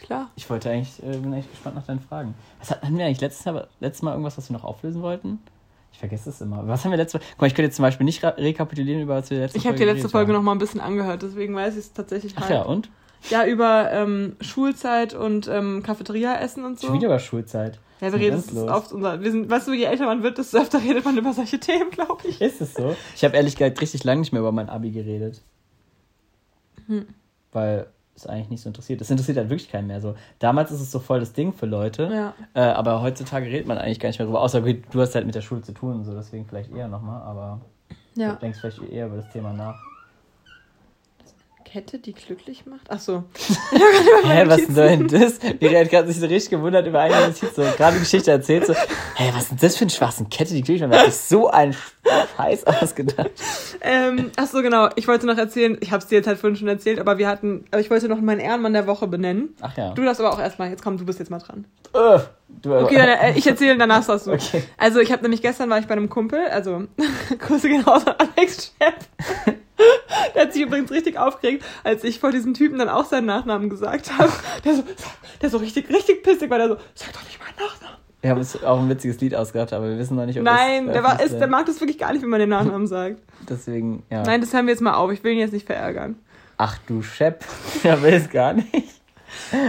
Klar. Ich wollte eigentlich, äh, bin eigentlich gespannt nach deinen Fragen. Was hatten wir eigentlich letztes Mal, letztes Mal irgendwas, was wir noch auflösen wollten? Ich vergesse es immer. Was haben wir letztes Mal? Guck mal, ich könnte jetzt zum Beispiel nicht rekapitulieren, über was wir letzte Ich habe die letzte Folge haben. noch mal ein bisschen angehört, deswegen weiß ich es tatsächlich Ach ja, und? Ja, über ähm, Schulzeit und ähm, Cafeteria-Essen und so. Schon wieder über Schulzeit. Ja, wir reden es oft unser. Wir sind, weißt du, je älter man wird, desto öfter redet man über solche Themen, glaube ich. Ist es so? Ich habe ehrlich gesagt richtig lange nicht mehr über mein Abi geredet. Hm. Weil es eigentlich nicht so interessiert. Es interessiert halt wirklich keinen mehr. So, damals ist es so voll das Ding für Leute, ja. äh, aber heutzutage redet man eigentlich gar nicht mehr darüber. Außer du hast halt mit der Schule zu tun und so, deswegen vielleicht eher nochmal, aber ja. du denkst vielleicht eher über das Thema nach. Kette, die glücklich macht? Ach so. Hä, was soll denn das? Miri hat gerade sich so richtig gewundert über eine Notiz, so gerade die Geschichte erzählt, so, hä, was ist denn das für ein schwarzen Kette, die glücklich macht? Hat sich so ein Scheiß ausgedacht? Ähm, ach so, genau. Ich wollte noch erzählen, ich habe es dir jetzt halt vorhin schon erzählt, aber wir hatten, aber ich wollte noch meinen Ehrenmann der Woche benennen. Ach ja. Du darfst aber auch erstmal, jetzt komm, du bist jetzt mal dran. Uh, du, okay, dann, äh, ich erzähle, danach sagst du. Okay. Also ich habe nämlich gestern war ich bei einem Kumpel, also Grüße genauso an Alex Chef. Der hat sich übrigens richtig aufgeregt, als ich vor diesem Typen dann auch seinen Nachnamen gesagt habe. Der so, der so richtig, richtig pissig war, der so, sag doch nicht meinen Nachnamen. Wir haben uns auch ein witziges Lied ausgedacht, aber wir wissen noch nicht, ob Nein, der, war, ist, der mag das wirklich gar nicht, wenn man den Nachnamen sagt. Deswegen, ja. Nein, das hören wir jetzt mal auf. Ich will ihn jetzt nicht verärgern. Ach du Schepp. Er will es gar nicht.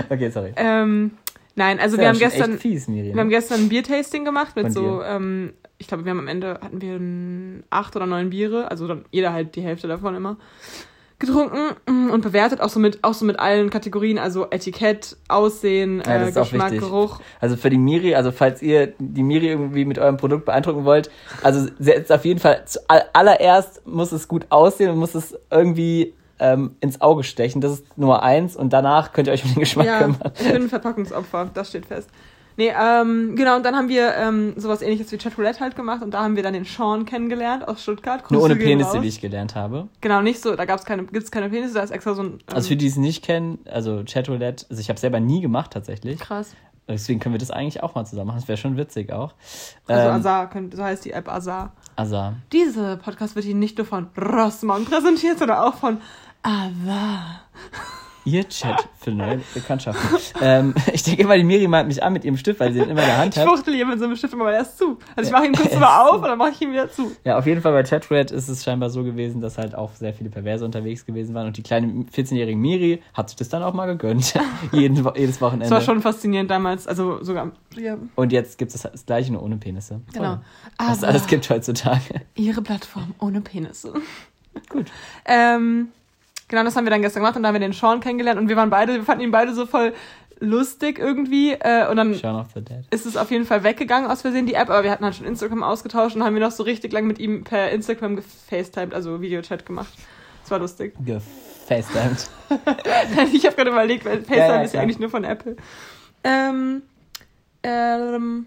Okay, sorry. Ähm, nein, also wir haben gestern. Fies, wir haben gestern ein Biertasting gemacht mit so ähm, ich glaube, wir haben am Ende hatten wir acht oder neun Biere, also dann jeder halt die Hälfte davon immer getrunken mm, und bewertet auch so mit auch so mit allen Kategorien, also Etikett, Aussehen, ja, äh, Geschmack, Geruch. Also für die Miri, also falls ihr die Miri irgendwie mit eurem Produkt beeindrucken wollt, also setzt auf jeden Fall allererst muss es gut aussehen und muss es irgendwie ähm, ins Auge stechen. Das ist Nummer eins und danach könnt ihr euch um den Geschmack ja, kümmern. Ich bin ein Verpackungsopfer, das steht fest. Nee, ähm, genau, und dann haben wir ähm, sowas ähnliches wie Chatroulette halt gemacht und da haben wir dann den Sean kennengelernt aus Stuttgart. Grüße Nur ohne Penisse, wie ich gelernt habe. Genau, nicht so, da gab's keine, gibt's keine Penisse, da ist extra so ein. Ähm, also für die es nicht kennen, also Chatroulette, also ich habe selber nie gemacht tatsächlich. Krass. Deswegen können wir das eigentlich auch mal zusammen machen. Das wäre schon witzig auch. Also ähm, Azar, so heißt die App Azar. Azar. Diese Podcast wird Ihnen nicht nur von Rossmann präsentiert, sondern auch von Azar. Ihr Chat für neue Bekanntschaften. ähm, ich denke immer, die Miri malt mich an mit ihrem Stift, weil sie den immer in der Hand hat. Ich fuchtel hier mit so einem Stift immer erst zu. Also ich mache ihn kurz mal auf und dann mache ich ihn wieder zu. Ja, auf jeden Fall bei Chatred ist es scheinbar so gewesen, dass halt auch sehr viele Perverse unterwegs gewesen waren und die kleine 14-jährige Miri hat sich das dann auch mal gegönnt. Jeden, jedes Wochenende. Das war schon faszinierend damals, also sogar. Ja. Und jetzt gibt es das gleiche nur ohne Penisse. Genau. Was es alles gibt heutzutage. Ihre Plattform ohne Penisse. Gut. Ähm, Genau, das haben wir dann gestern gemacht und da haben wir den Sean kennengelernt und wir waren beide, wir fanden ihn beide so voll lustig irgendwie. Äh, und dann ist es auf jeden Fall weggegangen aus Versehen, die App, aber wir hatten halt schon Instagram ausgetauscht und haben wir noch so richtig lang mit ihm per Instagram gefacetimed, also Videochat gemacht. Das war lustig. Gefacetimed. ich habe gerade überlegt, weil FaceTime ja, ja, ist ja eigentlich nur von Apple. Ähm, ähm,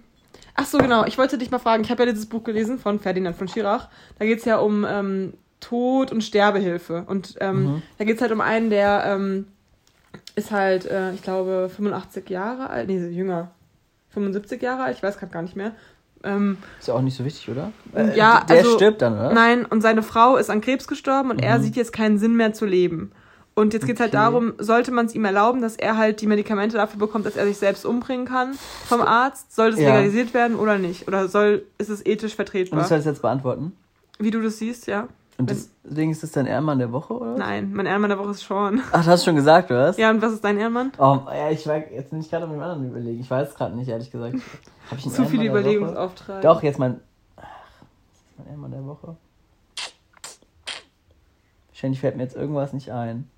ach so, genau. Ich wollte dich mal fragen. Ich habe ja dieses Buch gelesen von Ferdinand von Schirach. Da geht es ja um ähm, Tod- und Sterbehilfe. Und ähm, mhm. da geht es halt um einen, der ähm, ist halt, äh, ich glaube, 85 Jahre alt, nee, jünger. 75 Jahre alt, ich weiß gerade gar nicht mehr. Ähm, ist ja auch nicht so wichtig, oder? Äh, ja, der also, stirbt dann, oder? Nein, und seine Frau ist an Krebs gestorben und mhm. er sieht jetzt keinen Sinn mehr zu leben. Und jetzt geht es halt okay. halt darum, sollte man es ihm erlauben, dass er halt die Medikamente dafür bekommt, dass er sich selbst umbringen kann vom Arzt? Soll das ja. legalisiert werden oder nicht? Oder soll, ist es ethisch vertretbar? Und ich soll das jetzt beantworten? Wie du das siehst, ja. Und deswegen ist das dein Ehrenmann der Woche, oder? Nein, mein Ehrenmann der Woche ist Sean. Ach, du hast schon gesagt, oder was? Ja, und was ist dein Ehrenmann? Oh, ja, ich war jetzt bin ich gerade auf dem anderen überlegen. Ich weiß gerade nicht, ehrlich gesagt. Hab ich Zu viele Überlegungsaufträge. Doch, jetzt mein. Ach, ist mein Ehrenmann der Woche? Wahrscheinlich fällt mir jetzt irgendwas nicht ein.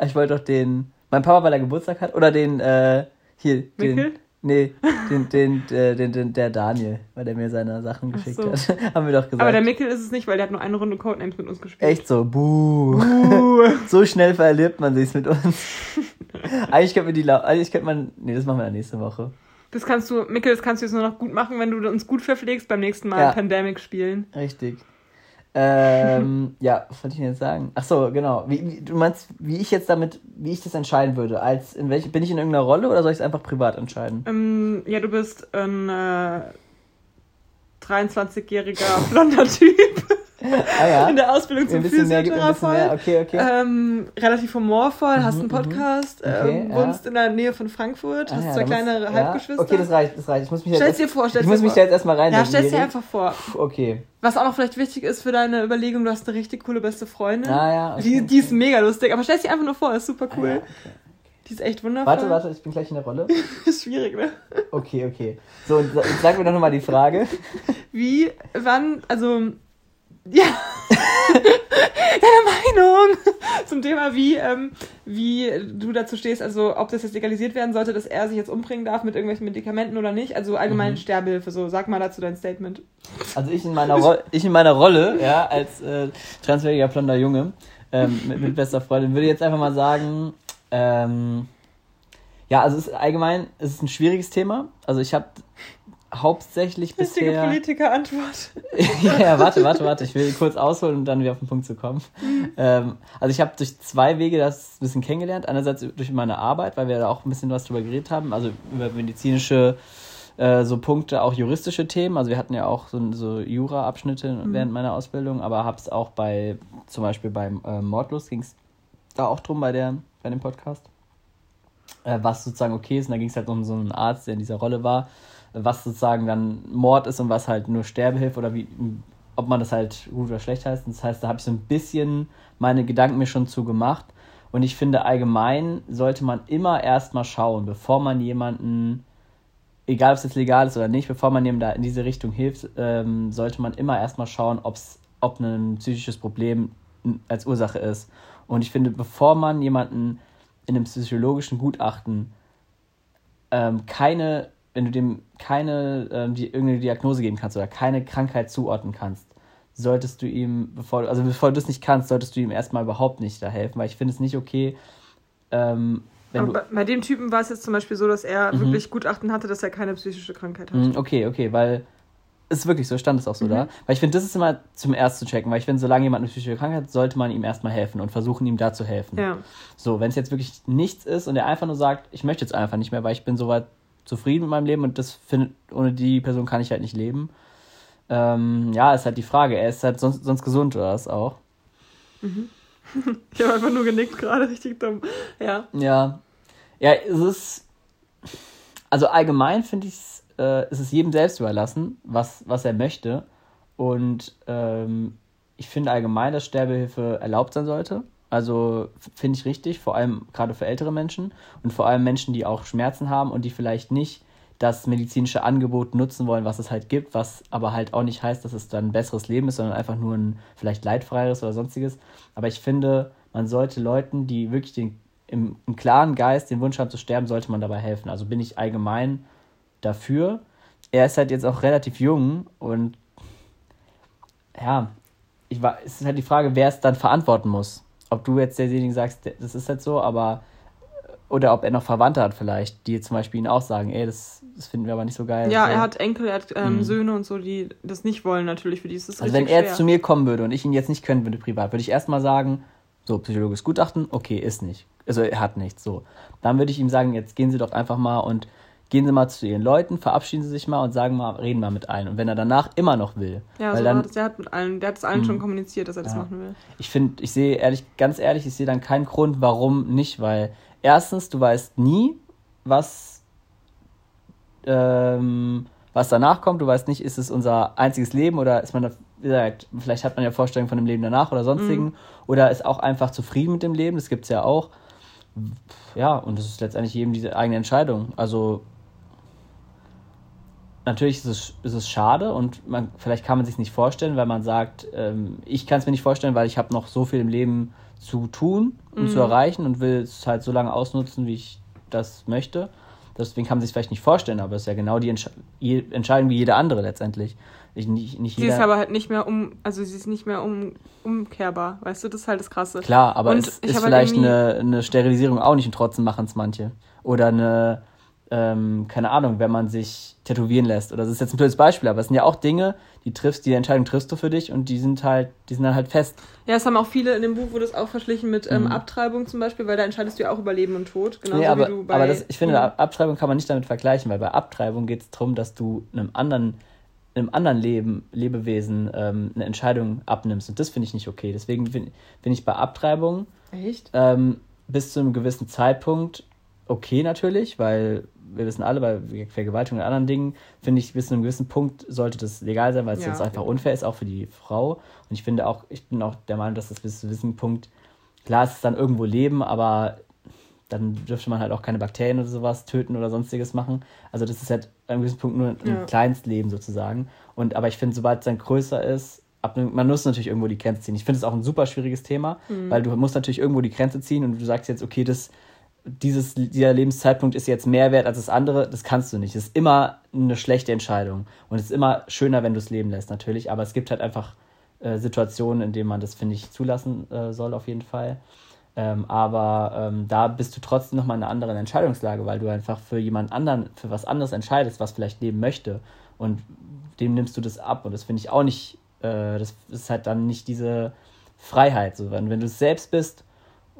Ich wollte doch den. Mein Papa, weil er Geburtstag hat, oder den, äh, hier, Mikkel? den. Nee, den, den, den, den, den, der Daniel, weil der mir seine Sachen geschickt so. hat. Haben wir doch gesagt. Aber der Mickel ist es nicht, weil der hat nur eine Runde Codenames mit uns gespielt. Echt so, buh. buh. so schnell verliebt man sich's mit uns. eigentlich könnte man die, eigentlich könnte man, nee, das machen wir dann nächste Woche. Das kannst du, Mickel, das kannst du jetzt nur noch gut machen, wenn du uns gut verpflegst, beim nächsten Mal ja. Pandemic spielen. Richtig. Ähm, ja, was wollte ich denn jetzt sagen? Ach so, genau. Wie, wie, du meinst, wie ich jetzt damit, wie ich das entscheiden würde? Als in welche, bin ich in irgendeiner Rolle oder soll ich es einfach privat entscheiden? Ähm, ja, du bist ein äh, 23-jähriger blonder Typ. Ah, ja. In der Ausbildung zum Physiotherapeut. Okay, okay. Ähm, relativ humorvoll, mhm, hast einen mhm. Podcast, okay, ähm, wohnst in der Nähe von Frankfurt, ah, hast ja, zwei kleine muss, Halbgeschwister. Okay, das reicht, das reicht. Ich muss mich stell's jetzt dir vor, stell's Ich muss mich da jetzt erstmal rein. Ja, stell's dir einfach vor. Okay. Was auch noch vielleicht wichtig ist für deine Überlegung, du hast eine richtig coole beste Freundin. Ah, ja. Okay, die, die ist mega lustig, aber stell's dir einfach nur vor, ist super cool. Ah, ja, okay. Die ist echt wundervoll. Warte, warte, ich bin gleich in der Rolle. ist schwierig, ne? Okay, okay. So, und sag mir doch nochmal die Frage. Wie, wann, also, ja, deine Meinung zum Thema, wie, ähm, wie du dazu stehst, also ob das jetzt legalisiert werden sollte, dass er sich jetzt umbringen darf mit irgendwelchen Medikamenten oder nicht, also allgemein mhm. Sterbehilfe, so, sag mal dazu dein Statement. Also ich in meiner, Ro ich in meiner Rolle, ja, als äh, transferiger blonder Junge, ähm, mit, mit bester Freundin, würde jetzt einfach mal sagen, ähm, ja, also es ist allgemein, es ist ein schwieriges Thema. Also ich habe hauptsächlich Richtige bisher... Politiker-Antwort. ja, warte, warte, warte. Ich will kurz ausholen, um dann wieder auf den Punkt zu kommen. Mhm. Ähm, also ich habe durch zwei Wege das ein bisschen kennengelernt. Einerseits durch meine Arbeit, weil wir da auch ein bisschen was drüber geredet haben. Also über medizinische äh, so Punkte, auch juristische Themen. Also wir hatten ja auch so, so Jura-Abschnitte mhm. während meiner Ausbildung, aber habe es auch bei, zum Beispiel beim äh, Mordlust ging es da auch drum bei der bei dem Podcast. Äh, was sozusagen okay ist. Und da ging es halt um so einen Arzt, der in dieser Rolle war, was sozusagen dann Mord ist und was halt nur Sterbehilfe oder wie, ob man das halt gut oder schlecht heißt. Das heißt, da habe ich so ein bisschen meine Gedanken mir schon zu gemacht. Und ich finde, allgemein sollte man immer erstmal schauen, bevor man jemanden, egal ob es jetzt legal ist oder nicht, bevor man jemandem da in diese Richtung hilft, ähm, sollte man immer erstmal schauen, ob's, ob ein psychisches Problem als Ursache ist. Und ich finde, bevor man jemanden in einem psychologischen Gutachten ähm, keine, wenn du dem keine ähm, die, irgendeine Diagnose geben kannst oder keine Krankheit zuordnen kannst, solltest du ihm, bevor, also bevor du es nicht kannst, solltest du ihm erstmal überhaupt nicht da helfen, weil ich finde es nicht okay, ähm, bei, bei, dem Typen war es jetzt zum Beispiel so, dass er mhm. wirklich Gutachten hatte, dass er keine psychische Krankheit hat. Mhm, okay, okay, weil ist wirklich so, stand es auch so mhm. da. Weil ich finde, das ist immer zum ersten zu checken, weil ich finde, solange jemand eine psychische Krankheit hat, sollte man ihm erstmal helfen und versuchen, ihm da zu helfen. Ja. So, wenn es jetzt wirklich nichts ist und er einfach nur sagt, ich möchte jetzt einfach nicht mehr, weil ich bin soweit zufrieden mit meinem Leben und das findet, ohne die Person kann ich halt nicht leben. Ähm, ja, ist halt die Frage. Er ist halt sonst, sonst gesund oder was auch. Mhm. ich habe einfach nur genickt gerade, richtig dumm. Ja. Ja. Ja, es ist. Also allgemein finde ich es äh, ist es jedem selbst überlassen, was, was er möchte. Und ähm, ich finde allgemein, dass Sterbehilfe erlaubt sein sollte. Also finde ich richtig, vor allem gerade für ältere Menschen und vor allem Menschen, die auch Schmerzen haben und die vielleicht nicht das medizinische Angebot nutzen wollen, was es halt gibt, was aber halt auch nicht heißt, dass es dann ein besseres Leben ist, sondern einfach nur ein vielleicht leidfreieres oder sonstiges. Aber ich finde, man sollte Leuten, die wirklich den, im, im klaren Geist den Wunsch haben zu sterben, sollte man dabei helfen. Also bin ich allgemein dafür. Er ist halt jetzt auch relativ jung und ja, ich war, es ist halt die Frage, wer es dann verantworten muss. Ob du jetzt derjenige sagst, das ist halt so, aber oder ob er noch Verwandte hat vielleicht, die zum Beispiel ihn auch sagen, ey, das, das finden wir aber nicht so geil. Ja, so. er hat Enkel, er hat ähm, mhm. Söhne und so, die das nicht wollen natürlich, für die ist das Also wenn er jetzt zu mir kommen würde und ich ihn jetzt nicht können würde privat, würde ich erstmal sagen, so, psychologisches Gutachten, okay, ist nicht. Also er hat nichts, so. Dann würde ich ihm sagen, jetzt gehen Sie doch einfach mal und gehen Sie mal zu Ihren Leuten, verabschieden Sie sich mal und sagen mal, reden mal mit allen. Und wenn er danach immer noch will. Ja, so dann, der hat mit allen, der hat es allen mh, schon kommuniziert, dass er das ja. machen will. Ich finde, ich sehe ehrlich, ganz ehrlich, ich sehe dann keinen Grund, warum nicht, weil erstens, du weißt nie, was, ähm, was danach kommt. Du weißt nicht, ist es unser einziges Leben oder ist man da, wie gesagt, vielleicht hat man ja Vorstellungen von dem Leben danach oder sonstigen. Mhm. Oder ist auch einfach zufrieden mit dem Leben, das gibt es ja auch. Ja, und das ist letztendlich jedem diese eigene Entscheidung. Also natürlich ist es, ist es schade und man, vielleicht kann man sich nicht vorstellen, weil man sagt, ähm, ich kann es mir nicht vorstellen, weil ich habe noch so viel im Leben zu tun und mhm. zu erreichen und will es halt so lange ausnutzen, wie ich das möchte. Deswegen kann man sich vielleicht nicht vorstellen, aber es ist ja genau die Entsch Entscheidung wie jede andere letztendlich. Ich, nicht, nicht sie ist aber halt nicht mehr um, also sie ist nicht mehr um, umkehrbar, weißt du, das ist halt das Krasse. Klar, aber und es ist halt vielleicht halt eine, eine Sterilisierung auch nicht und trotzdem machen es manche. Oder eine, ähm, keine Ahnung, wenn man sich tätowieren lässt. Oder das ist jetzt ein blödes Beispiel, aber es sind ja auch Dinge, die triffst, die Entscheidung triffst du für dich und die sind halt, die sind dann halt fest. Ja, es haben auch viele in dem Buch wurde es auch verglichen mit ähm, mhm. Abtreibung zum Beispiel, weil da entscheidest du ja auch über Leben und Tod. Genauso nee, aber, wie du bei, aber das, ich finde. Abtreibung kann man nicht damit vergleichen, weil bei Abtreibung geht es darum, dass du einem anderen einem anderen Leben, Lebewesen ähm, eine Entscheidung abnimmst. Und das finde ich nicht okay. Deswegen finde find ich bei Abtreibung ähm, bis zu einem gewissen Zeitpunkt okay natürlich, weil wir wissen alle, bei Vergewaltigung und anderen Dingen, finde ich, bis zu einem gewissen Punkt sollte das legal sein, weil es ja, sonst einfach unfair ist, auch für die Frau. Und ich finde auch, ich bin auch der Meinung, dass das bis zu einem gewissen Punkt, klar, es ist dann irgendwo Leben, aber dann dürfte man halt auch keine Bakterien oder sowas töten oder sonstiges machen. Also das ist halt an einem gewissen Punkt nur ein ja. Kleinstleben sozusagen. Und aber ich finde, sobald es dann größer ist, ab, man muss natürlich irgendwo die Grenze ziehen. Ich finde es auch ein super schwieriges Thema, mhm. weil du musst natürlich irgendwo die Grenze ziehen und du sagst jetzt, okay, das dieses, dieser Lebenszeitpunkt ist jetzt mehr wert als das andere, das kannst du nicht. Das ist immer eine schlechte Entscheidung. Und es ist immer schöner, wenn du es leben lässt, natürlich. Aber es gibt halt einfach äh, Situationen, in denen man das, finde ich, zulassen äh, soll, auf jeden Fall. Ähm, aber ähm, da bist du trotzdem nochmal in einer anderen Entscheidungslage, weil du einfach für jemand anderen, für was anderes entscheidest, was vielleicht leben möchte. Und dem nimmst du das ab. Und das finde ich auch nicht, äh, das ist halt dann nicht diese Freiheit. So, wenn, wenn du es selbst bist,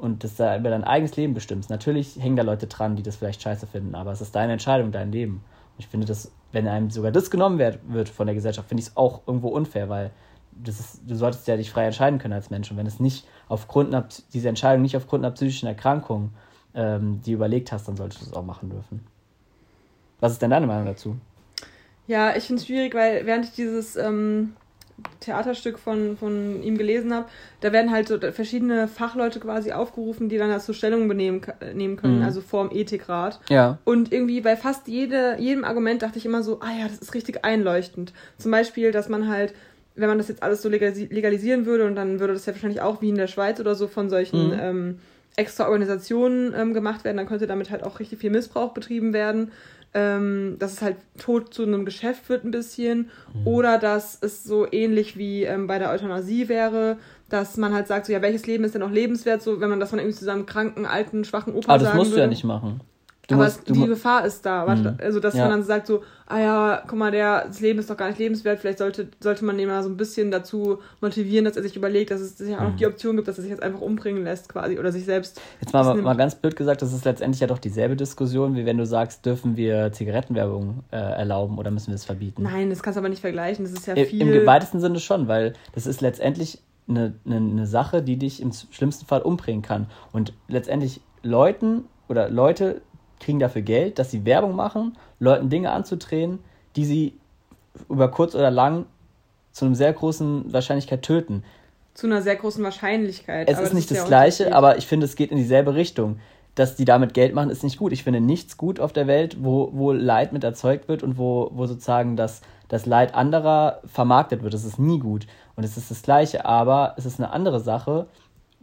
und das da über dein eigenes Leben bestimmst. Natürlich hängen da Leute dran, die das vielleicht scheiße finden, aber es ist deine Entscheidung, dein Leben. Und ich finde, dass, wenn einem sogar das genommen wird, wird von der Gesellschaft, finde ich es auch irgendwo unfair, weil das ist, du solltest ja dich frei entscheiden können als Mensch. Und wenn es nicht aufgrund einer, diese Entscheidung nicht aufgrund einer psychischen Erkrankung ähm, die überlegt hast, dann solltest du es auch machen dürfen. Was ist denn deine Meinung dazu? Ja, ich finde es schwierig, weil während ich dieses ähm, Theaterstück von, von ihm gelesen habe, da werden halt so verschiedene Fachleute quasi aufgerufen, die dann dazu Stellung benehmen, nehmen können, mhm. also vorm Ethikrat. Ja. Und irgendwie bei fast jede, jedem Argument dachte ich immer so, ah ja, das ist richtig einleuchtend. Zum Beispiel, dass man halt, wenn man das jetzt alles so legalisieren würde und dann würde das ja wahrscheinlich auch wie in der Schweiz oder so von solchen mhm. ähm, extra Organisationen ähm, gemacht werden, dann könnte damit halt auch richtig viel Missbrauch betrieben werden ähm, dass es halt tot zu einem Geschäft wird ein bisschen mhm. oder dass es so ähnlich wie ähm, bei der Euthanasie wäre, dass man halt sagt, so ja, welches Leben ist denn noch lebenswert, so wenn man das von irgendwie zusammen kranken, alten, schwachen Opa Aber das musst würde. du ja nicht machen. Du aber musst, es, die Gefahr ist da. Mhm. Also, dass ja. man dann sagt so, ah ja, guck mal, der, das Leben ist doch gar nicht lebenswert. Vielleicht sollte, sollte man ihn mal so ein bisschen dazu motivieren, dass er sich überlegt, dass es ja auch mhm. noch die Option gibt, dass er sich jetzt einfach umbringen lässt quasi oder sich selbst. Jetzt mal, mal ganz blöd gesagt, das ist letztendlich ja doch dieselbe Diskussion, wie wenn du sagst, dürfen wir Zigarettenwerbung äh, erlauben oder müssen wir es verbieten? Nein, das kannst du aber nicht vergleichen. Das ist ja viel. Im weitesten Sinne schon, weil das ist letztendlich eine, eine, eine Sache, die dich im schlimmsten Fall umbringen kann. Und letztendlich Leuten oder Leute kriegen dafür Geld, dass sie Werbung machen, Leuten Dinge anzudrehen, die sie über kurz oder lang zu einer sehr großen Wahrscheinlichkeit töten. Zu einer sehr großen Wahrscheinlichkeit. Es ist nicht das, das Gleiche, aber ich finde, es geht in dieselbe Richtung. Dass die damit Geld machen, ist nicht gut. Ich finde nichts gut auf der Welt, wo, wo Leid mit erzeugt wird und wo, wo sozusagen das, das Leid anderer vermarktet wird. Das ist nie gut. Und es ist das Gleiche, aber es ist eine andere Sache,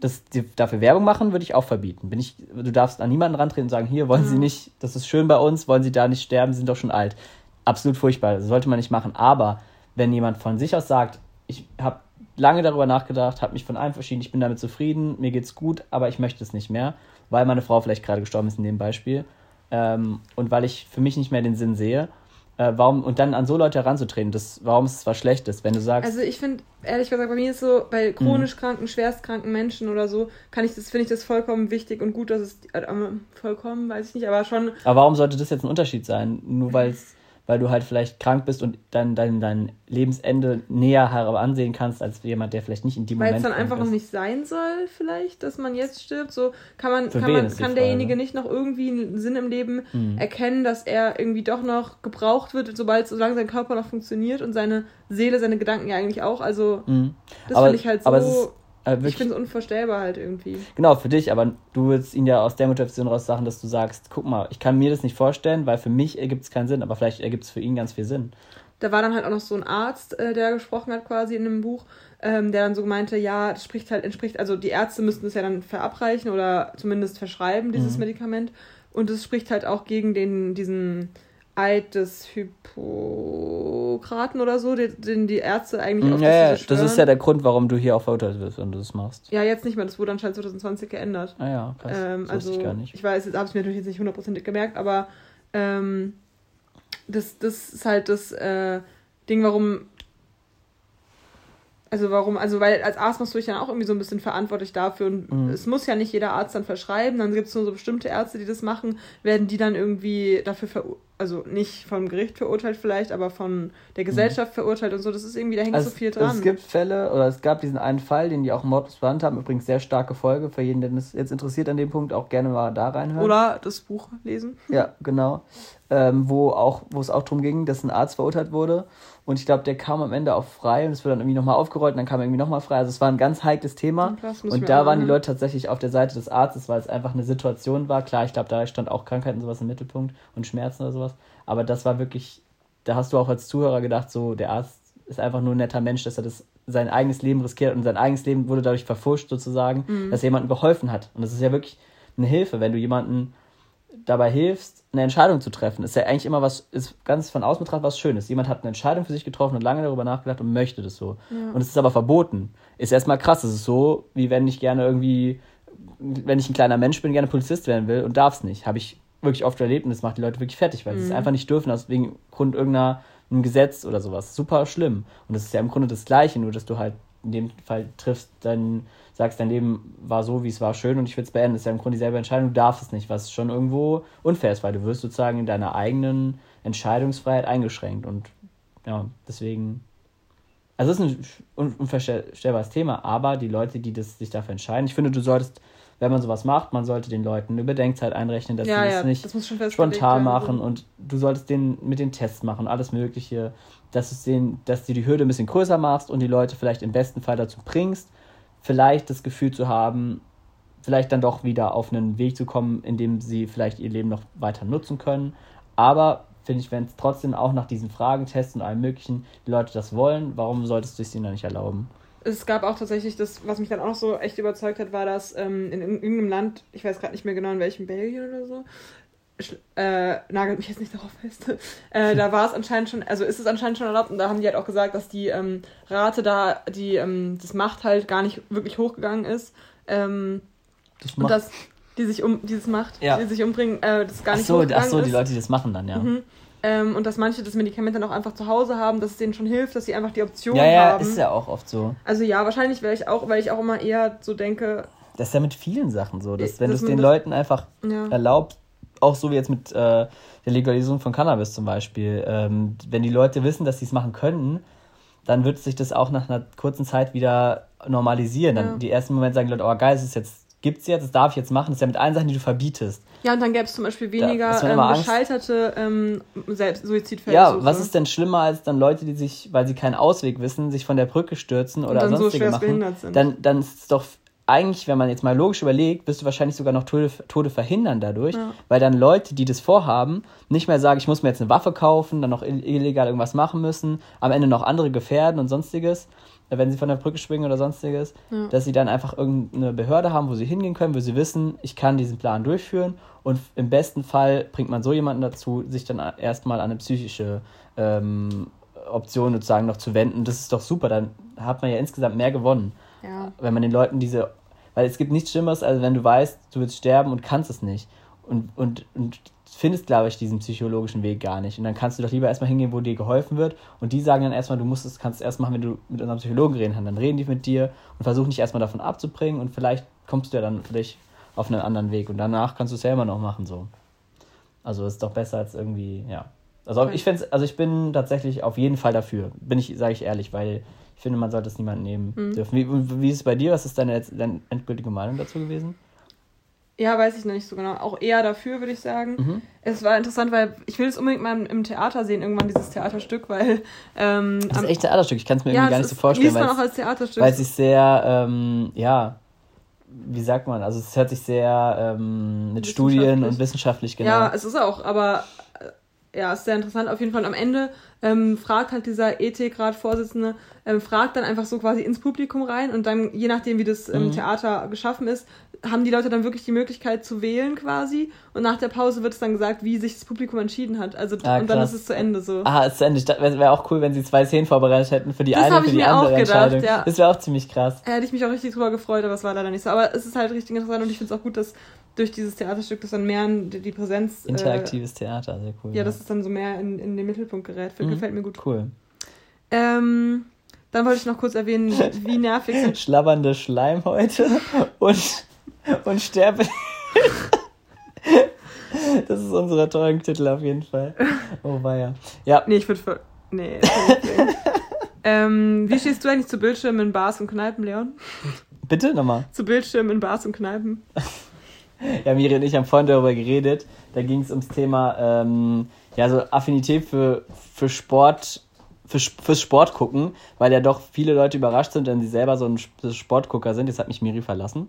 das, dafür Werbung machen, würde ich auch verbieten. Bin ich, du darfst an niemanden rantreten und sagen, hier wollen mhm. Sie nicht, das ist schön bei uns, wollen Sie da nicht sterben, Sie sind doch schon alt. Absolut furchtbar, das sollte man nicht machen. Aber wenn jemand von sich aus sagt, ich habe lange darüber nachgedacht, habe mich von allem verschieden, ich bin damit zufrieden, mir geht's gut, aber ich möchte es nicht mehr, weil meine Frau vielleicht gerade gestorben ist in dem Beispiel ähm, und weil ich für mich nicht mehr den Sinn sehe, äh, warum, und dann an so Leute heranzutreten, das, warum ist es was Schlechtes, wenn du sagst. Also ich finde, ehrlich gesagt, bei mir ist so, bei chronisch mhm. kranken, schwerstkranken Menschen oder so, kann ich das, finde ich das vollkommen wichtig und gut, dass es äh, vollkommen, weiß ich nicht, aber schon. Aber warum sollte das jetzt ein Unterschied sein? Nur weil es weil du halt vielleicht krank bist und dann dein, dein Lebensende näher ansehen kannst als jemand, der vielleicht nicht in dem Moment. Weil es dann einfach ist. noch nicht sein soll, vielleicht, dass man jetzt stirbt. So kann man, kann, man, kann derjenige nicht noch irgendwie einen Sinn im Leben mhm. erkennen, dass er irgendwie doch noch gebraucht wird, sobald, solange sein Körper noch funktioniert und seine Seele, seine Gedanken ja eigentlich auch. Also mhm. das finde ich halt so ich finde es unvorstellbar halt irgendwie. Genau, für dich, aber du willst ihn ja aus der Motivation raus sagen, dass du sagst, guck mal, ich kann mir das nicht vorstellen, weil für mich ergibt es keinen Sinn, aber vielleicht ergibt es für ihn ganz viel Sinn. Da war dann halt auch noch so ein Arzt, äh, der gesprochen hat quasi in dem Buch, ähm, der dann so meinte, ja, das spricht halt, entspricht, also die Ärzte müssten es ja dann verabreichen oder zumindest verschreiben, dieses mhm. Medikament. Und es spricht halt auch gegen den, diesen Eid des Hippokraten oder so, den, den die Ärzte eigentlich auf ja, ja, das ist ja der Grund, warum du hier auch verurteilt wirst, wenn du das machst. Ja, jetzt nicht mehr. Das wurde anscheinend 2020 geändert. Ah ja, krass. Ähm, das also, ich gar nicht. Ich weiß, jetzt habe es mir natürlich jetzt nicht hundertprozentig gemerkt, aber ähm, das, das ist halt das äh, Ding, warum also warum, also weil als Arzt machst du dich dann auch irgendwie so ein bisschen verantwortlich dafür und mhm. es muss ja nicht jeder Arzt dann verschreiben, dann gibt es nur so bestimmte Ärzte, die das machen, werden die dann irgendwie dafür ver also nicht vom Gericht verurteilt vielleicht, aber von der mhm. Gesellschaft mhm. verurteilt und so. Das ist irgendwie, da hängt also so viel dran. Es gibt Fälle, oder es gab diesen einen Fall, den die auch Mordlos behandelt haben. Übrigens sehr starke Folge für jeden, der es jetzt interessiert an dem Punkt, auch gerne mal da reinhören. Oder das Buch lesen. Ja, genau. Ähm, wo, auch, wo es auch darum ging, dass ein Arzt verurteilt wurde. Und ich glaube, der kam am Ende auch frei und es wurde dann irgendwie nochmal aufgerollt und dann kam er irgendwie nochmal frei. Also es war ein ganz heikles Thema. Und da waren die Leute tatsächlich auf der Seite des Arztes, weil es einfach eine Situation war. Klar, ich glaube, da stand auch Krankheit und sowas im Mittelpunkt und Schmerzen oder sowas. Aber das war wirklich, da hast du auch als Zuhörer gedacht, so, der Arzt ist einfach nur ein netter Mensch, dass er das sein eigenes Leben riskiert und sein eigenes Leben wurde dadurch verfuscht sozusagen, mhm. dass er jemandem geholfen hat. Und das ist ja wirklich eine Hilfe, wenn du jemanden dabei hilfst, eine Entscheidung zu treffen. Ist ja eigentlich immer was, ist ganz von außen betrachtet was Schönes. Jemand hat eine Entscheidung für sich getroffen und lange darüber nachgedacht und möchte das so. Ja. Und es ist aber verboten. Ist erstmal krass. Es ist so, wie wenn ich gerne irgendwie, wenn ich ein kleiner Mensch bin, gerne Polizist werden will und darf es nicht. Habe ich wirklich oft erlebt und das macht die Leute wirklich fertig, weil mhm. sie es mhm. einfach nicht dürfen, aus wegen Grund irgendeiner ein Gesetz oder sowas. Super schlimm. Und das ist ja im Grunde das Gleiche, nur dass du halt in dem Fall triffst, dann sagst, dein Leben war so, wie es war, schön und ich will es beenden. Das ist ja im Grunde dieselbe Entscheidung, du darfst es nicht, was schon irgendwo unfair ist, weil du wirst sozusagen in deiner eigenen Entscheidungsfreiheit eingeschränkt. Und ja, deswegen. Also es ist ein unvorstellbares Thema, aber die Leute, die das, sich dafür entscheiden, ich finde, du solltest wenn man sowas macht, man sollte den Leuten eine Bedenkzeit einrechnen, dass ja, sie das nicht das spontan machen und du solltest den mit den Tests machen, alles Mögliche, dass, es den, dass du die Hürde ein bisschen größer machst und die Leute vielleicht im besten Fall dazu bringst, vielleicht das Gefühl zu haben, vielleicht dann doch wieder auf einen Weg zu kommen, in dem sie vielleicht ihr Leben noch weiter nutzen können. Aber finde ich, wenn es trotzdem auch nach diesen Fragentests und allem Möglichen die Leute das wollen, warum solltest du es ihnen dann nicht erlauben? Es gab auch tatsächlich das, was mich dann auch so echt überzeugt hat, war, dass ähm, in, in, irgendeinem Land, ich weiß gerade nicht mehr genau in welchem, Belgien oder so, äh, nagelt mich jetzt nicht darauf fest, äh, da war es anscheinend schon, also ist es anscheinend schon erlaubt und da haben die halt auch gesagt, dass die ähm, Rate da, die ähm, das Macht halt gar nicht wirklich hochgegangen ist. Ähm, das Macht? Und dass die sich um, dieses Macht, ja. die sich umbringen, äh, das gar nicht ach so, hochgegangen Ach so, die Leute, die das machen dann, ja. Mhm. Ähm, und dass manche das Medikament dann auch einfach zu Hause haben, dass es denen schon hilft, dass sie einfach die Option ja, ja, haben. Ja, ist ja auch oft so. Also ja, wahrscheinlich wäre ich auch, weil ich auch immer eher so denke. Das ist ja mit vielen Sachen so, dass wenn du es den Leuten einfach ja. erlaubst, auch so wie jetzt mit äh, der Legalisierung von Cannabis zum Beispiel, ähm, wenn die Leute wissen, dass sie es machen können, dann wird sich das auch nach einer kurzen Zeit wieder normalisieren. Dann die ersten Momente sagen die Leute, oh geil, es ist jetzt gibt es jetzt, das darf ich jetzt machen. Das ist ja mit allen Sachen, die du verbietest. Ja, und dann gäbe es zum Beispiel weniger ähm, gescheiterte ähm, Suizidfälle. Ja, was ist denn schlimmer als dann Leute, die sich, weil sie keinen Ausweg wissen, sich von der Brücke stürzen oder und dann sonstige so machen? Sind. Dann, dann ist es doch eigentlich, wenn man jetzt mal logisch überlegt, wirst du wahrscheinlich sogar noch Tode, Tode verhindern dadurch, ja. weil dann Leute, die das vorhaben, nicht mehr sagen, ich muss mir jetzt eine Waffe kaufen, dann noch illegal irgendwas machen müssen, am Ende noch andere gefährden und sonstiges, wenn sie von der Brücke springen oder sonstiges, ja. dass sie dann einfach irgendeine Behörde haben, wo sie hingehen können, wo sie wissen, ich kann diesen Plan durchführen und im besten Fall bringt man so jemanden dazu, sich dann erstmal an eine psychische ähm, Option sozusagen noch zu wenden. Das ist doch super, dann hat man ja insgesamt mehr gewonnen. Ja. Wenn man den Leuten diese, weil es gibt nichts Schlimmeres, als wenn du weißt, du willst sterben und kannst es nicht. Und, und, und findest, glaube ich, diesen psychologischen Weg gar nicht. Und dann kannst du doch lieber erstmal hingehen, wo dir geholfen wird. Und die sagen dann erstmal, du musst es, kannst es erst machen, wenn du mit unserem Psychologen reden kannst. Dann reden die mit dir und versuchen dich erstmal davon abzubringen und vielleicht kommst du ja dann vielleicht auf einen anderen Weg. Und danach kannst du es selber noch machen, so. Also ist doch besser als irgendwie, ja. Also ich finde also ich bin tatsächlich auf jeden Fall dafür. Bin ich, sage ich ehrlich, weil ich finde, man sollte es niemand nehmen mhm. dürfen. Wie, wie ist es bei dir? Was ist deine, deine endgültige Meinung dazu gewesen? Ja, weiß ich noch nicht so genau. Auch eher dafür, würde ich sagen. Mhm. Es war interessant, weil ich will es unbedingt mal im Theater sehen, irgendwann dieses Theaterstück, weil. Ähm, das ist echt Theaterstück, ich kann es mir ja, irgendwie gar nicht so vorstellen. Liest man auch als Theaterstück. Weil es sich sehr, ähm, ja, wie sagt man, also es hört sich sehr ähm, mit Studien und wissenschaftlich genau. Ja, es ist auch, aber äh, ja, ist sehr interessant. Auf jeden Fall am Ende ähm, fragt halt dieser Ethikrat-Vorsitzende, ähm, fragt dann einfach so quasi ins Publikum rein und dann, je nachdem, wie das ähm. Theater geschaffen ist, haben die Leute dann wirklich die Möglichkeit zu wählen quasi und nach der Pause wird es dann gesagt, wie sich das Publikum entschieden hat. Also ah, und dann ist es zu Ende so. Ah, ist zu Ende. Wäre auch cool, wenn sie zwei Szenen vorbereitet hätten für die das eine und für die andere gedacht, Entscheidung. Ja. Das wäre auch ziemlich krass. Da hätte ich mich auch richtig drüber gefreut, aber es war leider nicht so. Aber es ist halt richtig interessant und ich finde es auch gut, dass durch dieses Theaterstück das dann mehr die, die Präsenz. Äh, Interaktives äh, Theater, sehr cool. Ja, ja, dass es dann so mehr in, in den Mittelpunkt gerät. Mhm. Gefällt mir gut. Cool. Ähm, dann wollte ich noch kurz erwähnen, wie nervig sind. Schlabbernde Schleimhäute und, und Sterbe. Das ist unser Titel auf jeden Fall. Oh, war ja. Ja. Nee, ich würde für. Nee. ähm, wie stehst du eigentlich zu Bildschirmen in Bars und Kneipen, Leon? Bitte nochmal. Zu Bildschirmen in Bars und Kneipen. ja, Miri und ich haben vorhin darüber geredet. Da ging es ums Thema, ähm, ja, so Affinität für, für Sport für, fürs Sport gucken, weil ja doch viele Leute überrascht sind, wenn sie selber so ein Sportgucker sind. Jetzt hat mich Miri verlassen.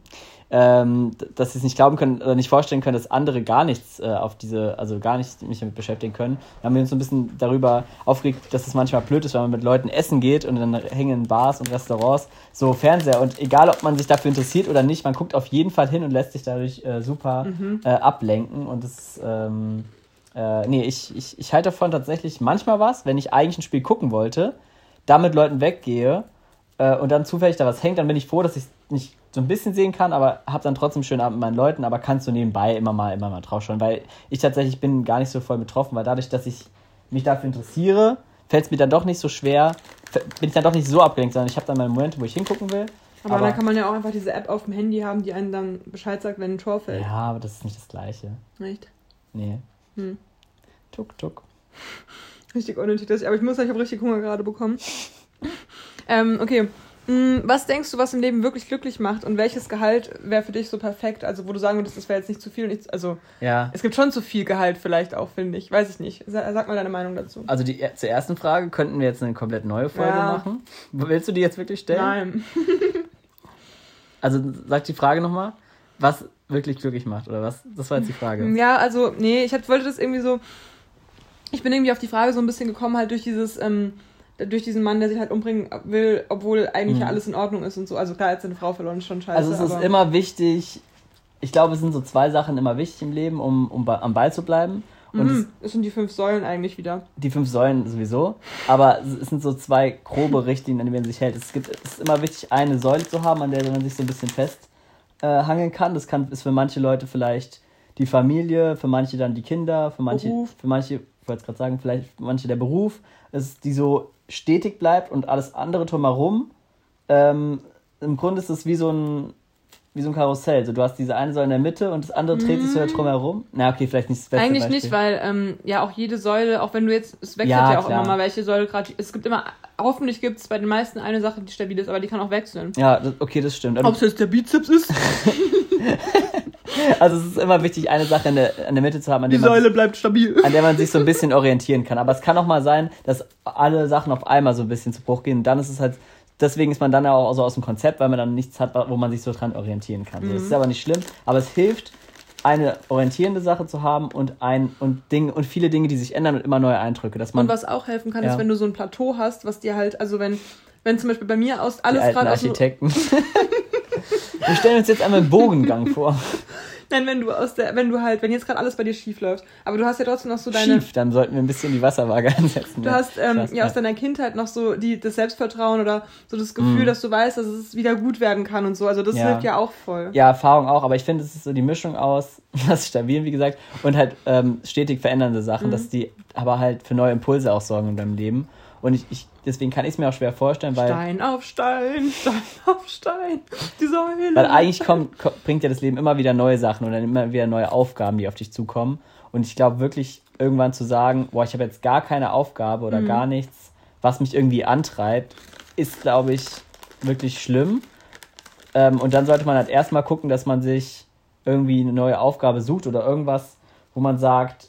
Ähm, dass sie es nicht glauben können oder nicht vorstellen können, dass andere gar nichts äh, auf diese, also gar nicht mich damit beschäftigen können. Da haben wir uns so ein bisschen darüber aufgeregt, dass es manchmal blöd ist, wenn man mit Leuten essen geht und dann hängen in Bars und Restaurants so Fernseher. Und egal, ob man sich dafür interessiert oder nicht, man guckt auf jeden Fall hin und lässt sich dadurch äh, super mhm. äh, ablenken. Und das ähm, äh, nee, ich, ich, ich halte davon tatsächlich manchmal was, wenn ich eigentlich ein Spiel gucken wollte, da mit Leuten weggehe äh, und dann zufällig da was hängt, dann bin ich froh, dass ich es nicht so ein bisschen sehen kann, aber habe dann trotzdem schönen Abend mit meinen Leuten, aber kannst du nebenbei immer mal, immer mal drauf schauen, weil ich tatsächlich bin gar nicht so voll betroffen, weil dadurch, dass ich mich dafür interessiere, fällt es mir dann doch nicht so schwer, bin ich dann doch nicht so abgelenkt, sondern ich habe dann meine Momente, wo ich hingucken will. Aber, aber dann kann man ja auch einfach diese App auf dem Handy haben, die einen dann Bescheid sagt, wenn ein Tor fällt. Ja, aber das ist nicht das Gleiche. Echt? Nee. Hm. Tuk tuk. Richtig unnötig, aber ich muss sagen, ich habe richtig Hunger gerade bekommen. ähm, okay. Hm, was denkst du, was im Leben wirklich glücklich macht und welches Gehalt wäre für dich so perfekt? Also, wo du sagen würdest, das wäre jetzt nicht zu viel. Nicht, also, ja. es gibt schon zu viel Gehalt vielleicht auch, finde ich. Weiß ich nicht. Sag, mal deine Meinung dazu. Also, die, zur ersten Frage könnten wir jetzt eine komplett neue Folge ja. machen. Willst du die jetzt wirklich stellen? Nein. also, sag die Frage nochmal. Was wirklich glücklich macht, oder was? Das war jetzt die Frage. Ja, also, nee, ich wollte das irgendwie so ich bin irgendwie auf die Frage so ein bisschen gekommen, halt durch dieses, ähm, durch diesen Mann, der sich halt umbringen will, obwohl eigentlich mhm. ja alles in Ordnung ist und so. Also klar, jetzt seine Frau verloren ist schon scheiße. Also es ist immer wichtig, ich glaube, es sind so zwei Sachen immer wichtig im Leben, um, um am Ball zu bleiben. Und mhm, es sind die fünf Säulen eigentlich wieder. Die fünf Säulen sowieso. Aber es sind so zwei grobe Richtlinien, an denen man sich hält. Es, gibt, es ist immer wichtig, eine Säule zu haben, an der man sich so ein bisschen festhangeln äh, kann. Das kann, ist für manche Leute vielleicht die Familie, für manche dann die Kinder, für manche, Beruf. für manche wollte es gerade sagen, vielleicht manche der Beruf, ist, die so stetig bleibt und alles andere drumherum. Ähm, Im Grunde ist es wie so ein wie so ein Karussell. So, du hast diese eine Säule in der Mitte und das andere dreht sich so mhm. drumherum. Na, okay, vielleicht nicht das beste Eigentlich Beispiel. nicht, weil ähm, ja auch jede Säule, auch wenn du jetzt, es wechselt ja, ja auch klar. immer mal, welche Säule gerade, es gibt immer, hoffentlich gibt es bei den meisten eine Sache, die stabil ist, aber die kann auch wechseln. Ja, das, okay, das stimmt. Ob es jetzt der Bizeps ist? Also es ist immer wichtig, eine Sache in der, in der Mitte zu haben, an der, Die Säule bleibt stabil. an der man sich so ein bisschen orientieren kann. Aber es kann auch mal sein, dass alle Sachen auf einmal so ein bisschen zu Bruch gehen. Und dann ist es halt, deswegen ist man dann auch so aus dem Konzept, weil man dann nichts hat, wo man sich so dran orientieren kann. Mhm. das ist aber nicht schlimm, aber es hilft, eine orientierende Sache zu haben und ein und Ding und viele Dinge, die sich ändern und immer neue Eindrücke. Dass man, und was auch helfen kann, ja. ist, wenn du so ein Plateau hast, was dir halt, also wenn, wenn zum Beispiel bei mir aus alles gerade Architekten. Wir stellen uns jetzt einmal einen Bogengang vor. Nein, wenn du aus der, wenn du halt, wenn jetzt gerade alles bei dir schief läuft, aber du hast ja trotzdem noch so deine. Schief, dann sollten wir ein bisschen die Wasserwaage ansetzen. Du hast ähm, ja aus deiner Kindheit noch so die, das Selbstvertrauen oder so das Gefühl, mm. dass du weißt, dass es wieder gut werden kann und so. Also das ja. hilft ja auch voll. Ja, Erfahrung auch, aber ich finde, es ist so die Mischung aus, das stabil, wie gesagt, und halt ähm, stetig verändernde Sachen, mm. dass die aber halt für neue Impulse auch sorgen in deinem Leben. Und ich, ich deswegen kann ich es mir auch schwer vorstellen, weil. Stein auf Stein, Stein auf Stein, die Säule. Weil eigentlich kommt, bringt ja das Leben immer wieder neue Sachen und dann immer wieder neue Aufgaben, die auf dich zukommen. Und ich glaube wirklich, irgendwann zu sagen, boah, ich habe jetzt gar keine Aufgabe oder mhm. gar nichts, was mich irgendwie antreibt, ist, glaube ich, wirklich schlimm. Ähm, und dann sollte man halt erstmal gucken, dass man sich irgendwie eine neue Aufgabe sucht oder irgendwas, wo man sagt,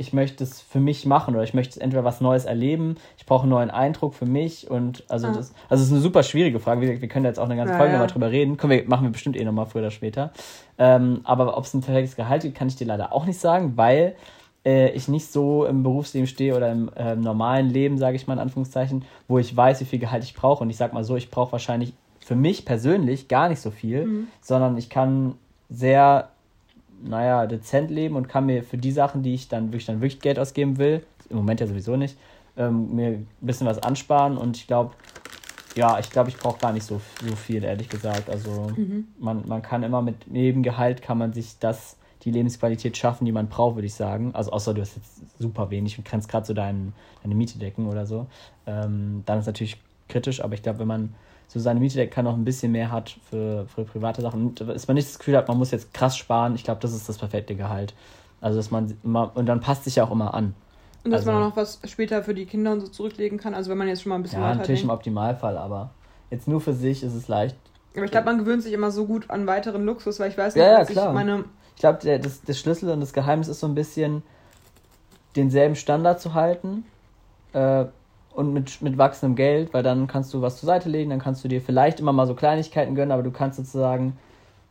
ich möchte es für mich machen oder ich möchte entweder was Neues erleben, ich brauche einen neuen Eindruck für mich und also ah. das, also es ist eine super schwierige Frage. Wir, wir können jetzt auch eine ganze ja, Folge ja. nochmal drüber reden. Können wir, machen wir bestimmt eh nochmal früher oder später. Ähm, aber ob es ein perfektes Gehalt gibt, kann ich dir leider auch nicht sagen, weil äh, ich nicht so im Berufsleben stehe oder im äh, normalen Leben, sage ich mal in Anführungszeichen, wo ich weiß, wie viel Gehalt ich brauche. Und ich sag mal so, ich brauche wahrscheinlich für mich persönlich gar nicht so viel, mhm. sondern ich kann sehr naja, dezent leben und kann mir für die Sachen, die ich dann wirklich, dann wirklich Geld ausgeben will, im Moment ja sowieso nicht, ähm, mir ein bisschen was ansparen und ich glaube, ja, ich glaube, ich brauche gar nicht so, so viel, ehrlich gesagt. Also mhm. man, man kann immer mit Nebengehalt kann man sich das, die Lebensqualität schaffen, die man braucht, würde ich sagen. Also außer du hast jetzt super wenig und kannst gerade so dein, deine Miete decken oder so. Ähm, dann ist natürlich kritisch, aber ich glaube, wenn man so seine Miete kann noch ein bisschen mehr hat für, für private Sachen. Und ist man nicht das Gefühl hat, man muss jetzt krass sparen. Ich glaube, das ist das perfekte Gehalt. Also dass man immer, und dann passt sich ja auch immer an. Und dass also, man auch noch was später für die Kinder und so zurücklegen kann. Also wenn man jetzt schon mal ein bisschen Ja, natürlich denkt. im Optimalfall, aber jetzt nur für sich ist es leicht. Aber ich glaube, man gewöhnt sich immer so gut an weiteren Luxus, weil ich weiß nicht, ja, ja, klar. ich meine. Ich glaube, der, das, das Schlüssel und das Geheimnis ist so ein bisschen, denselben Standard zu halten. Äh, und mit, mit wachsendem Geld, weil dann kannst du was zur Seite legen, dann kannst du dir vielleicht immer mal so Kleinigkeiten gönnen, aber du kannst sozusagen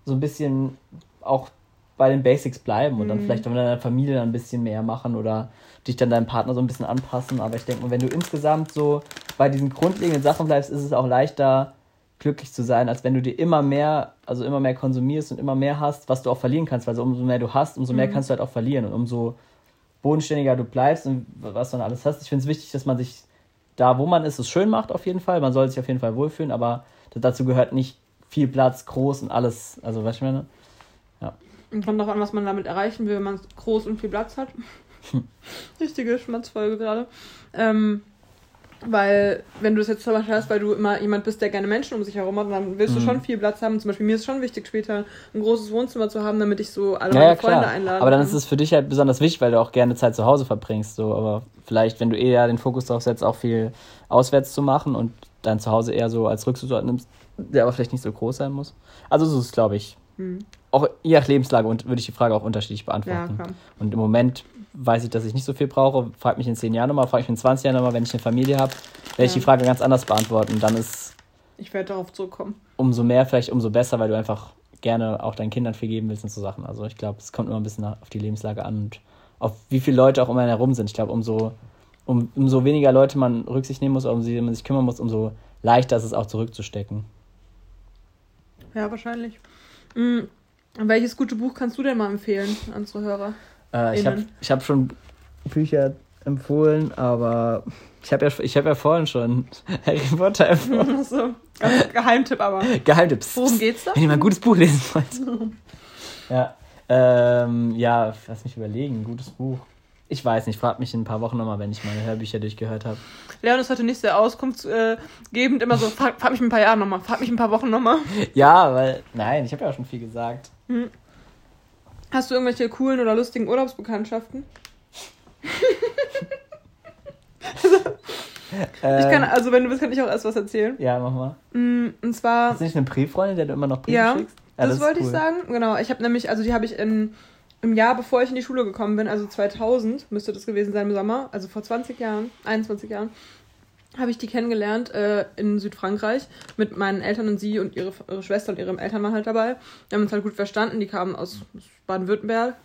so ein bisschen auch bei den Basics bleiben und mhm. dann vielleicht auch mit deiner Familie dann ein bisschen mehr machen oder dich dann deinem Partner so ein bisschen anpassen. Aber ich denke mal, wenn du insgesamt so bei diesen grundlegenden Sachen bleibst, ist es auch leichter, glücklich zu sein, als wenn du dir immer mehr, also immer mehr konsumierst und immer mehr hast, was du auch verlieren kannst, weil so umso mehr du hast, umso mehr mhm. kannst du halt auch verlieren und umso bodenständiger du bleibst und was du dann alles hast. Ich finde es wichtig, dass man sich da, wo man ist, es schön macht auf jeden Fall. Man soll sich auf jeden Fall wohlfühlen, aber dazu gehört nicht viel Platz, groß und alles. Also, was ich meine? Ja. Und kommt auch an, was man damit erreichen will, wenn man groß und viel Platz hat. Richtige Schmatzfolge gerade. Ähm, weil, wenn du das jetzt zum Beispiel hast, weil du immer jemand bist, der gerne Menschen um sich herum hat, dann willst du mhm. schon viel Platz haben. Zum Beispiel mir ist es schon wichtig, später ein großes Wohnzimmer zu haben, damit ich so alle ja, meine ja, Freunde einlade. Aber dann ist es für dich halt besonders wichtig, weil du auch gerne Zeit zu Hause verbringst. So. Aber vielleicht, wenn du eher den Fokus darauf setzt, auch viel auswärts zu machen und dein Zuhause eher so als Rückzugsort nimmst, der aber vielleicht nicht so groß sein muss. Also so ist es, glaube ich. Mhm. Auch je nach Lebenslage und würde ich die Frage auch unterschiedlich beantworten. Ja, und im Moment weiß ich, dass ich nicht so viel brauche. Frag mich in 10 Jahren nochmal, frag mich in 20 Jahren nochmal, wenn ich eine Familie habe, werde ja. ich die Frage ganz anders beantworten. Dann ist. Ich werde darauf zurückkommen. Umso mehr, vielleicht umso besser, weil du einfach gerne auch deinen Kindern viel geben willst und so Sachen. Also ich glaube, es kommt immer ein bisschen auf die Lebenslage an und auf wie viele Leute auch um einen herum sind. Ich glaube, umso, um, umso weniger Leute man Rücksicht nehmen muss, umso sie man sich kümmern muss, umso leichter ist es auch zurückzustecken. Ja, wahrscheinlich. Mhm. Welches gute Buch kannst du denn mal empfehlen an unsere Hörer? Äh, ich habe ich hab schon Bücher empfohlen, aber ich habe ja, hab ja vorhin schon Harry Potter empfohlen. so, Geheimtipp aber. Geheimtipps. Worum geht's da? Wenn ihr mal ein gutes Buch lesen wollt. ja, ähm, ja, lass mich überlegen, ein gutes Buch. Ich weiß nicht, frag mich in ein paar Wochen nochmal, wenn ich meine Hörbücher durchgehört habe. Leon ist heute nicht sehr auskunftsgebend, immer so, frag, frag mich in ein paar Jahren nochmal, frag mich in ein paar Wochen nochmal. Ja, weil, nein, ich habe ja auch schon viel gesagt. Hm. Hast du irgendwelche coolen oder lustigen Urlaubsbekanntschaften? ich kann, ähm. also wenn du willst, kann ich auch erst was erzählen. Ja, mach mal. Mm, und zwar. Hast du nicht eine Brieffreundin, der du immer noch Briefe ja, schickst? Ja, das, das wollte cool. ich sagen. Genau. Ich habe nämlich, also die habe ich in, im Jahr, bevor ich in die Schule gekommen bin, also 2000 müsste das gewesen sein im Sommer, also vor 20 Jahren, 21 Jahren, habe ich die kennengelernt äh, in Südfrankreich mit meinen Eltern und sie und ihre, ihre Schwester und ihrem Eltern waren halt dabei. Wir haben uns halt gut verstanden. Die kamen aus Baden-Württemberg.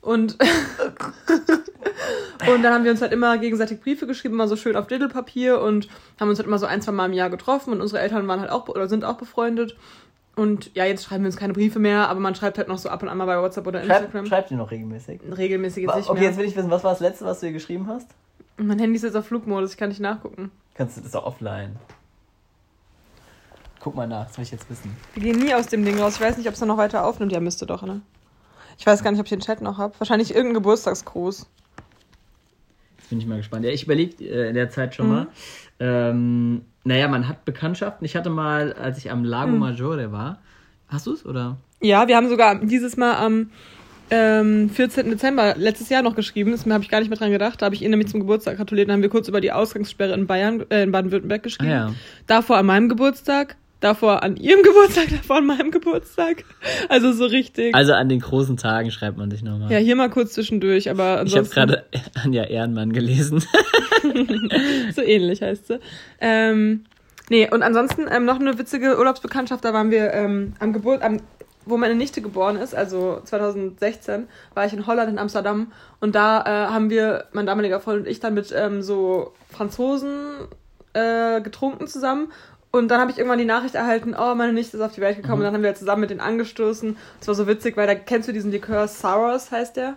Und, und dann haben wir uns halt immer gegenseitig Briefe geschrieben, immer so schön auf Diddelpapier und haben uns halt immer so ein, zwei Mal im Jahr getroffen und unsere Eltern waren halt auch oder sind auch befreundet. Und ja, jetzt schreiben wir uns keine Briefe mehr, aber man schreibt halt noch so ab und an mal bei WhatsApp oder Instagram. Schreibt, schreibt ihr noch regelmäßig? Regelmäßig jetzt nicht Okay, mehr. jetzt will ich wissen, was war das letzte, was du ihr geschrieben hast? Mein Handy ist jetzt auf Flugmodus, ich kann nicht nachgucken. Kannst du das auch offline? Guck mal nach, das will ich jetzt wissen. Wir gehen nie aus dem Ding raus. Ich weiß nicht, ob es noch weiter aufnimmt. Ja, müsste doch, ne? Ich weiß gar nicht, ob ich den Chat noch habe. Wahrscheinlich irgendein Geburtstagsgruß. Jetzt bin ich mal gespannt. Ja, ich überlege äh, in der Zeit schon mhm. mal. Ähm, naja, man hat Bekanntschaften. Ich hatte mal, als ich am Lago mhm. Maggiore war. Hast du es, oder? Ja, wir haben sogar dieses Mal am ähm, 14. Dezember letztes Jahr noch geschrieben. Das habe ich gar nicht mehr dran gedacht. Da habe ich ihn nämlich zum Geburtstag gratuliert. Dann haben wir kurz über die Ausgangssperre in Bayern, äh, in Baden-Württemberg geschrieben. Ah, ja. Davor an meinem Geburtstag, davor an ihrem Geburtstag, davor an meinem Geburtstag. Also so richtig. Also an den großen Tagen schreibt man sich nochmal. Ja, hier mal kurz zwischendurch, aber Ich habe gerade Anja Ehrenmann gelesen. so ähnlich heißt sie. Ähm, nee, und ansonsten ähm, noch eine witzige Urlaubsbekanntschaft. Da waren wir ähm, am Geburt, am wo meine Nichte geboren ist, also 2016, war ich in Holland, in Amsterdam. Und da äh, haben wir, mein damaliger Freund und ich, dann mit ähm, so Franzosen äh, getrunken zusammen. Und dann habe ich irgendwann die Nachricht erhalten, oh, meine Nichte ist auf die Welt gekommen. Mhm. Und dann haben wir zusammen mit denen angestoßen. Das war so witzig, weil da kennst du diesen Likör Sours, heißt der.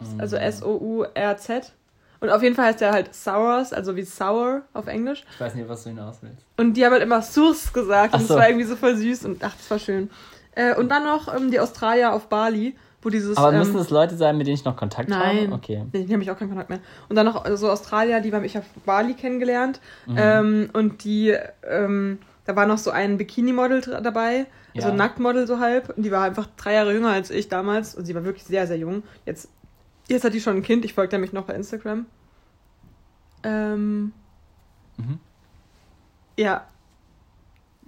Mhm. Also S-O-U-R-Z. Und auf jeden Fall heißt der halt Sours, also wie Sour auf Englisch. Ich weiß nicht, was du hinaus willst. Und die haben halt immer Sours gesagt. Ach und so. das war irgendwie so voll süß und ach, das war schön. Äh, und dann noch ähm, die Australier auf Bali, wo dieses. Aber ähm, müssen es Leute sein, mit denen ich noch Kontakt nein, habe? Okay. Mit denen habe ich auch keinen Kontakt mehr. Und dann noch so Australier, die habe ich auf Bali kennengelernt. Mhm. Ähm, und die, ähm, da war noch so ein Bikini-Model dabei, ja. also ein Nacktmodel so halb. Und die war einfach drei Jahre jünger als ich damals. Und sie war wirklich sehr, sehr jung. Jetzt Jetzt hat die schon ein Kind, ich folge nämlich noch bei Instagram. Ähm. Mhm. Ja.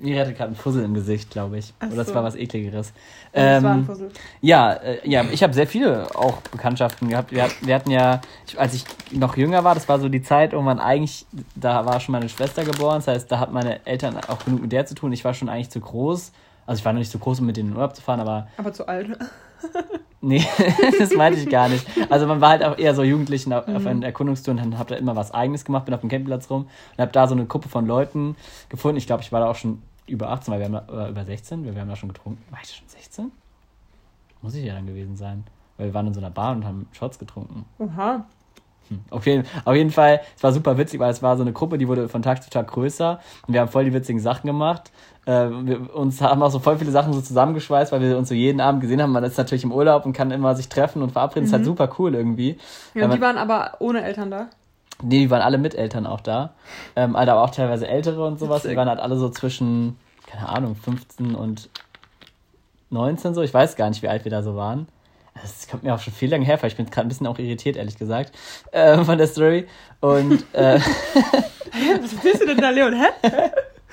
Mir hatte gerade ein Fussel im Gesicht, glaube ich. Ach Oder das war was ekligeres. Das war ein ähm, Fussel. Ja, äh, ja ich habe sehr viele auch Bekanntschaften gehabt. Wir, wir hatten ja, ich, als ich noch jünger war, das war so die Zeit, wo man eigentlich, da war schon meine Schwester geboren. Das heißt, da hat meine Eltern auch genug mit der zu tun. Ich war schon eigentlich zu groß. Also ich war noch nicht so groß, um mit denen in den Urlaub zu fahren, aber. Aber zu alt. Nee, das meinte ich gar nicht. Also man war halt auch eher so Jugendlichen auf, mhm. auf einer Erkundungstour und dann hab da immer was Eigenes gemacht, bin auf dem Campingplatz rum und habe da so eine Gruppe von Leuten gefunden. Ich glaube, ich war da auch schon über 18, weil wir haben da, über 16, wir, wir haben da schon getrunken. War ich schon 16? Muss ich ja dann gewesen sein. Weil wir waren in so einer Bar und haben Shots getrunken. Oha. Hm. Auf, jeden, auf jeden Fall, es war super witzig, weil es war so eine Gruppe, die wurde von Tag zu Tag größer und wir haben voll die witzigen Sachen gemacht. Äh, wir, uns haben auch so voll viele Sachen so zusammengeschweißt, weil wir uns so jeden Abend gesehen haben. Man ist natürlich im Urlaub und kann immer sich treffen und verabreden. Mhm. Das ist halt mhm. super cool irgendwie. Ja, und die waren aber ohne Eltern da? Nee, die waren alle mit Eltern auch da. Ähm, Alter, aber auch teilweise ältere und sowas. Die waren halt alle so zwischen, keine Ahnung, 15 und 19 so. Ich weiß gar nicht, wie alt wir da so waren. Das kommt mir auch schon viel lange her, weil ich bin gerade ein bisschen auch irritiert, ehrlich gesagt, äh, von der Story. Und äh, Was willst du denn da, Leon? Hä?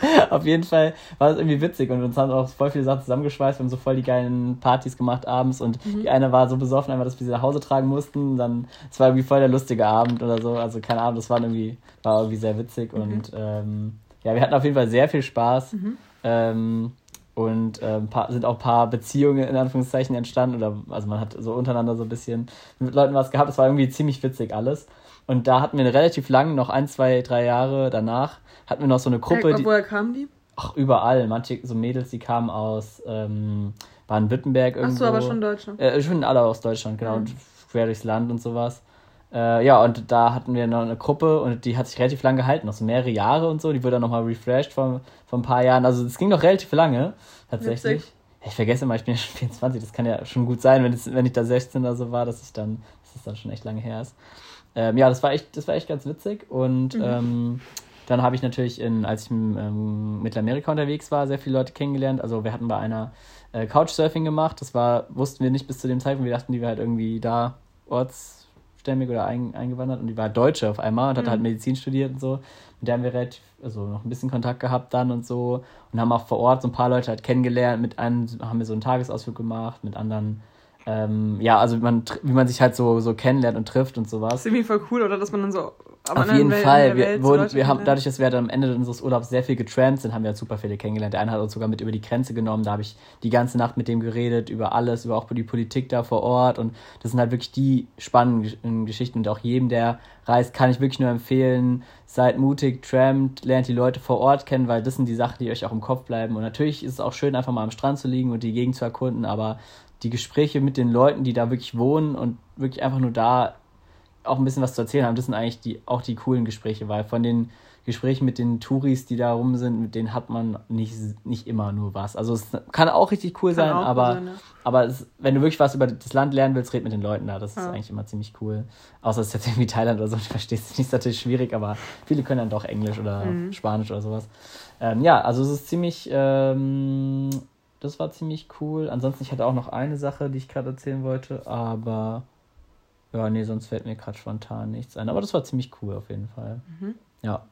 Auf jeden Fall war es irgendwie witzig und uns haben auch voll viele Sachen zusammengeschweißt. Wir haben so voll die geilen Partys gemacht abends und mhm. die eine war so besoffen, einfach, dass wir sie nach Hause tragen mussten. Dann, es war irgendwie voll der lustige Abend oder so. Also keine Ahnung, das war irgendwie, war irgendwie sehr witzig mhm. und ähm, ja, wir hatten auf jeden Fall sehr viel Spaß. Mhm. Ähm, und äh, paar, sind auch ein paar Beziehungen in Anführungszeichen entstanden oder also man hat so untereinander so ein bisschen mit Leuten was gehabt. Es war irgendwie ziemlich witzig alles. Und da hatten wir relativ lang, noch ein, zwei, drei Jahre danach, hatten wir noch so eine Gruppe. Hey, woher kamen die? Ach, überall. Manche so Mädels, die kamen aus ähm, Baden-Württemberg irgendwo. Ach so, aber schon Deutschland. Äh, schon alle aus Deutschland, genau. Mhm. Und quer durchs Land und sowas. Äh, ja, und da hatten wir noch eine Gruppe und die hat sich relativ lang gehalten, noch so mehrere Jahre und so. Die wurde dann nochmal refreshed vor, vor ein paar Jahren. Also es ging noch relativ lange, tatsächlich. Witzig. Ich vergesse immer, ich bin ja schon 24, das kann ja schon gut sein, wenn, es, wenn ich da 16 oder so war, dass ich dann, dass es dann schon echt lange her ist. Ähm, ja, das war echt, das war echt ganz witzig. Und mhm. ähm, dann habe ich natürlich, in, als ich in ähm, Mittelamerika unterwegs war, sehr viele Leute kennengelernt. Also wir hatten bei einer äh, Couchsurfing gemacht. Das war, wussten wir nicht bis zu dem Zeitpunkt. Wir dachten, die wäre halt irgendwie da ortsstämmig oder ein, eingewandert und die war Deutsche auf einmal und mhm. hat halt Medizin studiert und so. Mit der haben wir relativ, also noch ein bisschen Kontakt gehabt dann und so und haben auch vor Ort so ein paar Leute halt kennengelernt. Mit einem haben wir so einen Tagesausflug gemacht, mit anderen ähm, ja, also man, wie man sich halt so, so kennenlernt und trifft und sowas. Das ist irgendwie voll cool, oder dass man dann so auf jeden Welt, Fall. Wir, wurden, wir haben, dadurch, dass wir dann am Ende unseres Urlaubs sehr viel getrampt sind, haben wir halt super viele kennengelernt. Der eine hat uns sogar mit über die Grenze genommen. Da habe ich die ganze Nacht mit dem geredet, über alles, über auch die Politik da vor Ort. Und das sind halt wirklich die spannenden Geschichten. Und auch jedem, der reist, kann ich wirklich nur empfehlen, seid mutig, trampt, lernt die Leute vor Ort kennen, weil das sind die Sachen, die euch auch im Kopf bleiben. Und natürlich ist es auch schön, einfach mal am Strand zu liegen und die Gegend zu erkunden, aber die Gespräche mit den Leuten, die da wirklich wohnen und wirklich einfach nur da auch ein bisschen was zu erzählen haben, das sind eigentlich die, auch die coolen Gespräche, weil von den Gesprächen mit den Touris, die da rum sind, mit denen hat man nicht, nicht immer nur was. Also es kann auch richtig cool kann sein, aber, sein, ja. aber es, wenn du wirklich was über das Land lernen willst, red mit den Leuten da. Das ja. ist eigentlich immer ziemlich cool. Außer es ist jetzt irgendwie Thailand oder so, du verstehst es nicht, ist natürlich schwierig, aber viele können dann doch Englisch oder mhm. Spanisch oder sowas. Ähm, ja, also es ist ziemlich ähm, das war ziemlich cool. Ansonsten, ich hatte auch noch eine Sache, die ich gerade erzählen wollte, aber ja, nee, sonst fällt mir gerade spontan nichts ein. Aber das war ziemlich cool auf jeden Fall. Mhm. Ja.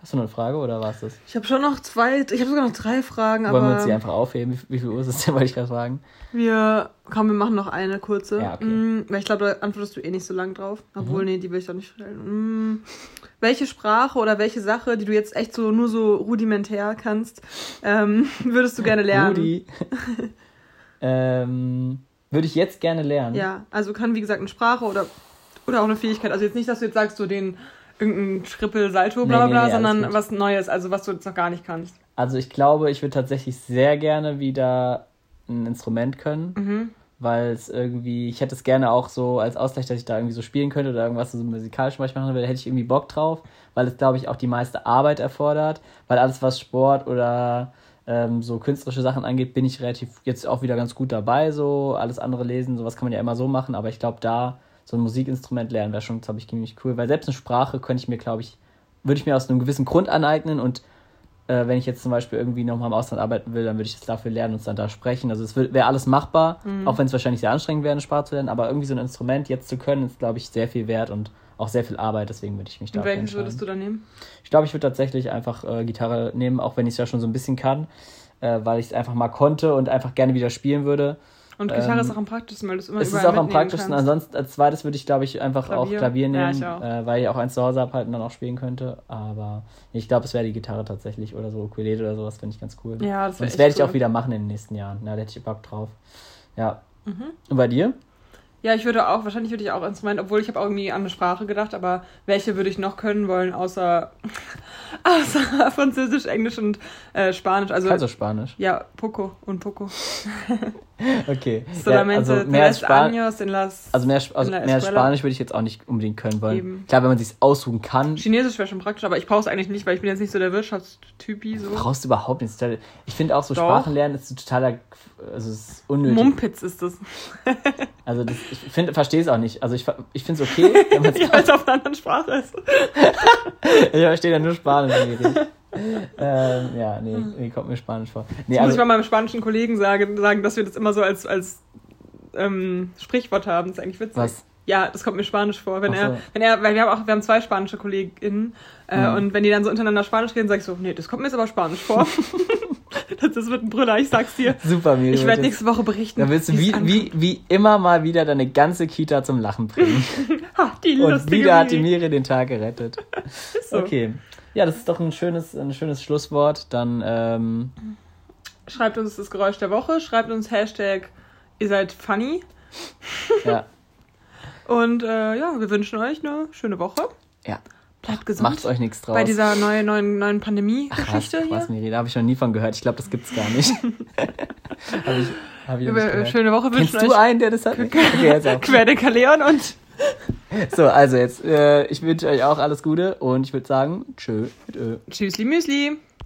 Hast du noch eine Frage oder war es das? Ich habe schon noch zwei, ich habe sogar noch drei Fragen. Wollen aber wir uns die einfach aufheben? Wie, wie viel Uhr ist es denn, wollte ich gerade fragen? Wir, komm, wir machen noch eine kurze. Ja, okay. Mm, weil ich glaube, da antwortest du eh nicht so lang drauf. Obwohl, mhm. nee, die will ich doch nicht stellen. Mm, welche Sprache oder welche Sache, die du jetzt echt so nur so rudimentär kannst, ähm, würdest du gerne lernen? Rudi. ähm, würde ich jetzt gerne lernen. Ja, also kann wie gesagt eine Sprache oder, oder auch eine Fähigkeit. Also jetzt nicht, dass du jetzt sagst, so den irgendein Triple Salto, bla bla bla, nee, nee, sondern was Neues, also was du jetzt noch gar nicht kannst. Also ich glaube, ich würde tatsächlich sehr gerne wieder ein Instrument können. Mhm. Weil es irgendwie, ich hätte es gerne auch so als Ausgleich, dass ich da irgendwie so spielen könnte oder irgendwas so musikalisch machen würde, hätte ich irgendwie Bock drauf, weil es, glaube ich, auch die meiste Arbeit erfordert, weil alles, was Sport oder ähm, so künstlerische Sachen angeht, bin ich relativ jetzt auch wieder ganz gut dabei. So alles andere lesen, sowas kann man ja immer so machen. Aber ich glaube, da so ein Musikinstrument lernen wäre schon, glaube ich, ziemlich cool. Weil selbst eine Sprache könnte ich mir, glaube ich, würde ich mir aus einem gewissen Grund aneignen und Äh, wenn ich jetzt zum Beispiel irgendwie nochmal im Ausland arbeiten will, dann würde ich es dafür lernen und dann da sprechen. Also es wäre alles machbar, mhm. auch wenn es wahrscheinlich sehr anstrengend wäre, eine Sprache zu lernen. Aber irgendwie so ein Instrument jetzt zu können, ist, glaube ich, sehr viel wert und auch sehr viel Arbeit. Deswegen würde ich mich da. Welchen würdest du da nehmen? Ich glaube, ich würde tatsächlich einfach äh, Gitarre nehmen, auch wenn ich es ja schon so ein bisschen kann, äh, weil ich es einfach mal konnte und einfach gerne wieder spielen würde. Und Gitarre ähm, ist auch am praktischsten, weil du es immer Es ist auch am praktischsten. Kannst. Ansonsten als zweites würde ich, glaube ich, einfach Klavier. auch Klavier nehmen, ja, ich äh, weil ich auch eins zu Hause habe halt und dann auch spielen könnte. Aber ich glaube, es wäre die Gitarre tatsächlich oder so Ukulele oder sowas, finde ich ganz cool. Ja, das, und das werde ich auch wieder machen in den nächsten Jahren. Ja, da hätte ich Bock drauf. Ja. Mhm. Und bei dir? Ja, ich würde auch, wahrscheinlich würde ich auch Instrument, obwohl ich habe auch irgendwie an eine Sprache gedacht, aber welche würde ich noch können wollen, außer, außer Französisch, Englisch und äh, Spanisch. Also, also Spanisch? Ja, Poco und Poco. okay. Solamente ja, also mehr als años en las, Also mehr, also mehr als Spanisch würde ich jetzt auch nicht unbedingt können wollen. Eben. Klar, wenn man sich aussuchen kann. Chinesisch wäre schon praktisch, aber ich brauche es eigentlich nicht, weil ich bin jetzt nicht so der Wirtschaftstypi. So. Brauchst du überhaupt nicht. Ich finde auch so Doch. Sprachen lernen ist totaler, also ist unnötig. Mumpitz ist das. also das, ich finde, verstehe es auch nicht. Also ich, ich finde es okay, wenn man es Ja, auf einer anderen Sprache ist. ich verstehe ja nur Spanisch. ähm, ja, nee, hm. nee, kommt mir Spanisch vor. Nee, das also, muss ich mal meinem spanischen Kollegen sagen, sagen, dass wir das immer so als, als ähm, Sprichwort haben. Das ist eigentlich witzig. Was? Ja, das kommt mir Spanisch vor. Wenn so. er, wenn er, weil wir haben auch, wir haben zwei spanische KollegInnen äh, mhm. und wenn die dann so untereinander Spanisch reden, sag ich so, nee, das kommt mir jetzt aber Spanisch vor. das, wird ein Brüller, ich sag's dir. Super, Miri. Ich werde nächste Woche berichten. Dann willst du wie, wie, wie immer mal wieder deine ganze Kita zum Lachen bringen. ha, die und wieder hat die Miri den Tag gerettet. Ist so. Okay. Ja, das ist doch ein schönes, ein schönes Schlusswort. Dann ähm schreibt uns das Geräusch der Woche, schreibt uns Hashtag ihr seid funny. Ja. Und äh, ja, wir wünschen euch eine schöne Woche. Ja. Bleibt gesund. Macht euch nichts draus. Bei dieser neuen, neuen, neuen Pandemie-Geschichte hier. Was, Miri, da habe ich noch nie von gehört. Ich glaube, das gibt's gar nicht. hab ich, hab ich nicht Schöne Woche wünschen Kennst du einen, der das hat? Okay, Querdecker Leon und so, also jetzt, äh, ich wünsche euch auch alles Gute und ich würde sagen, tschö. Tschüssli Müsli.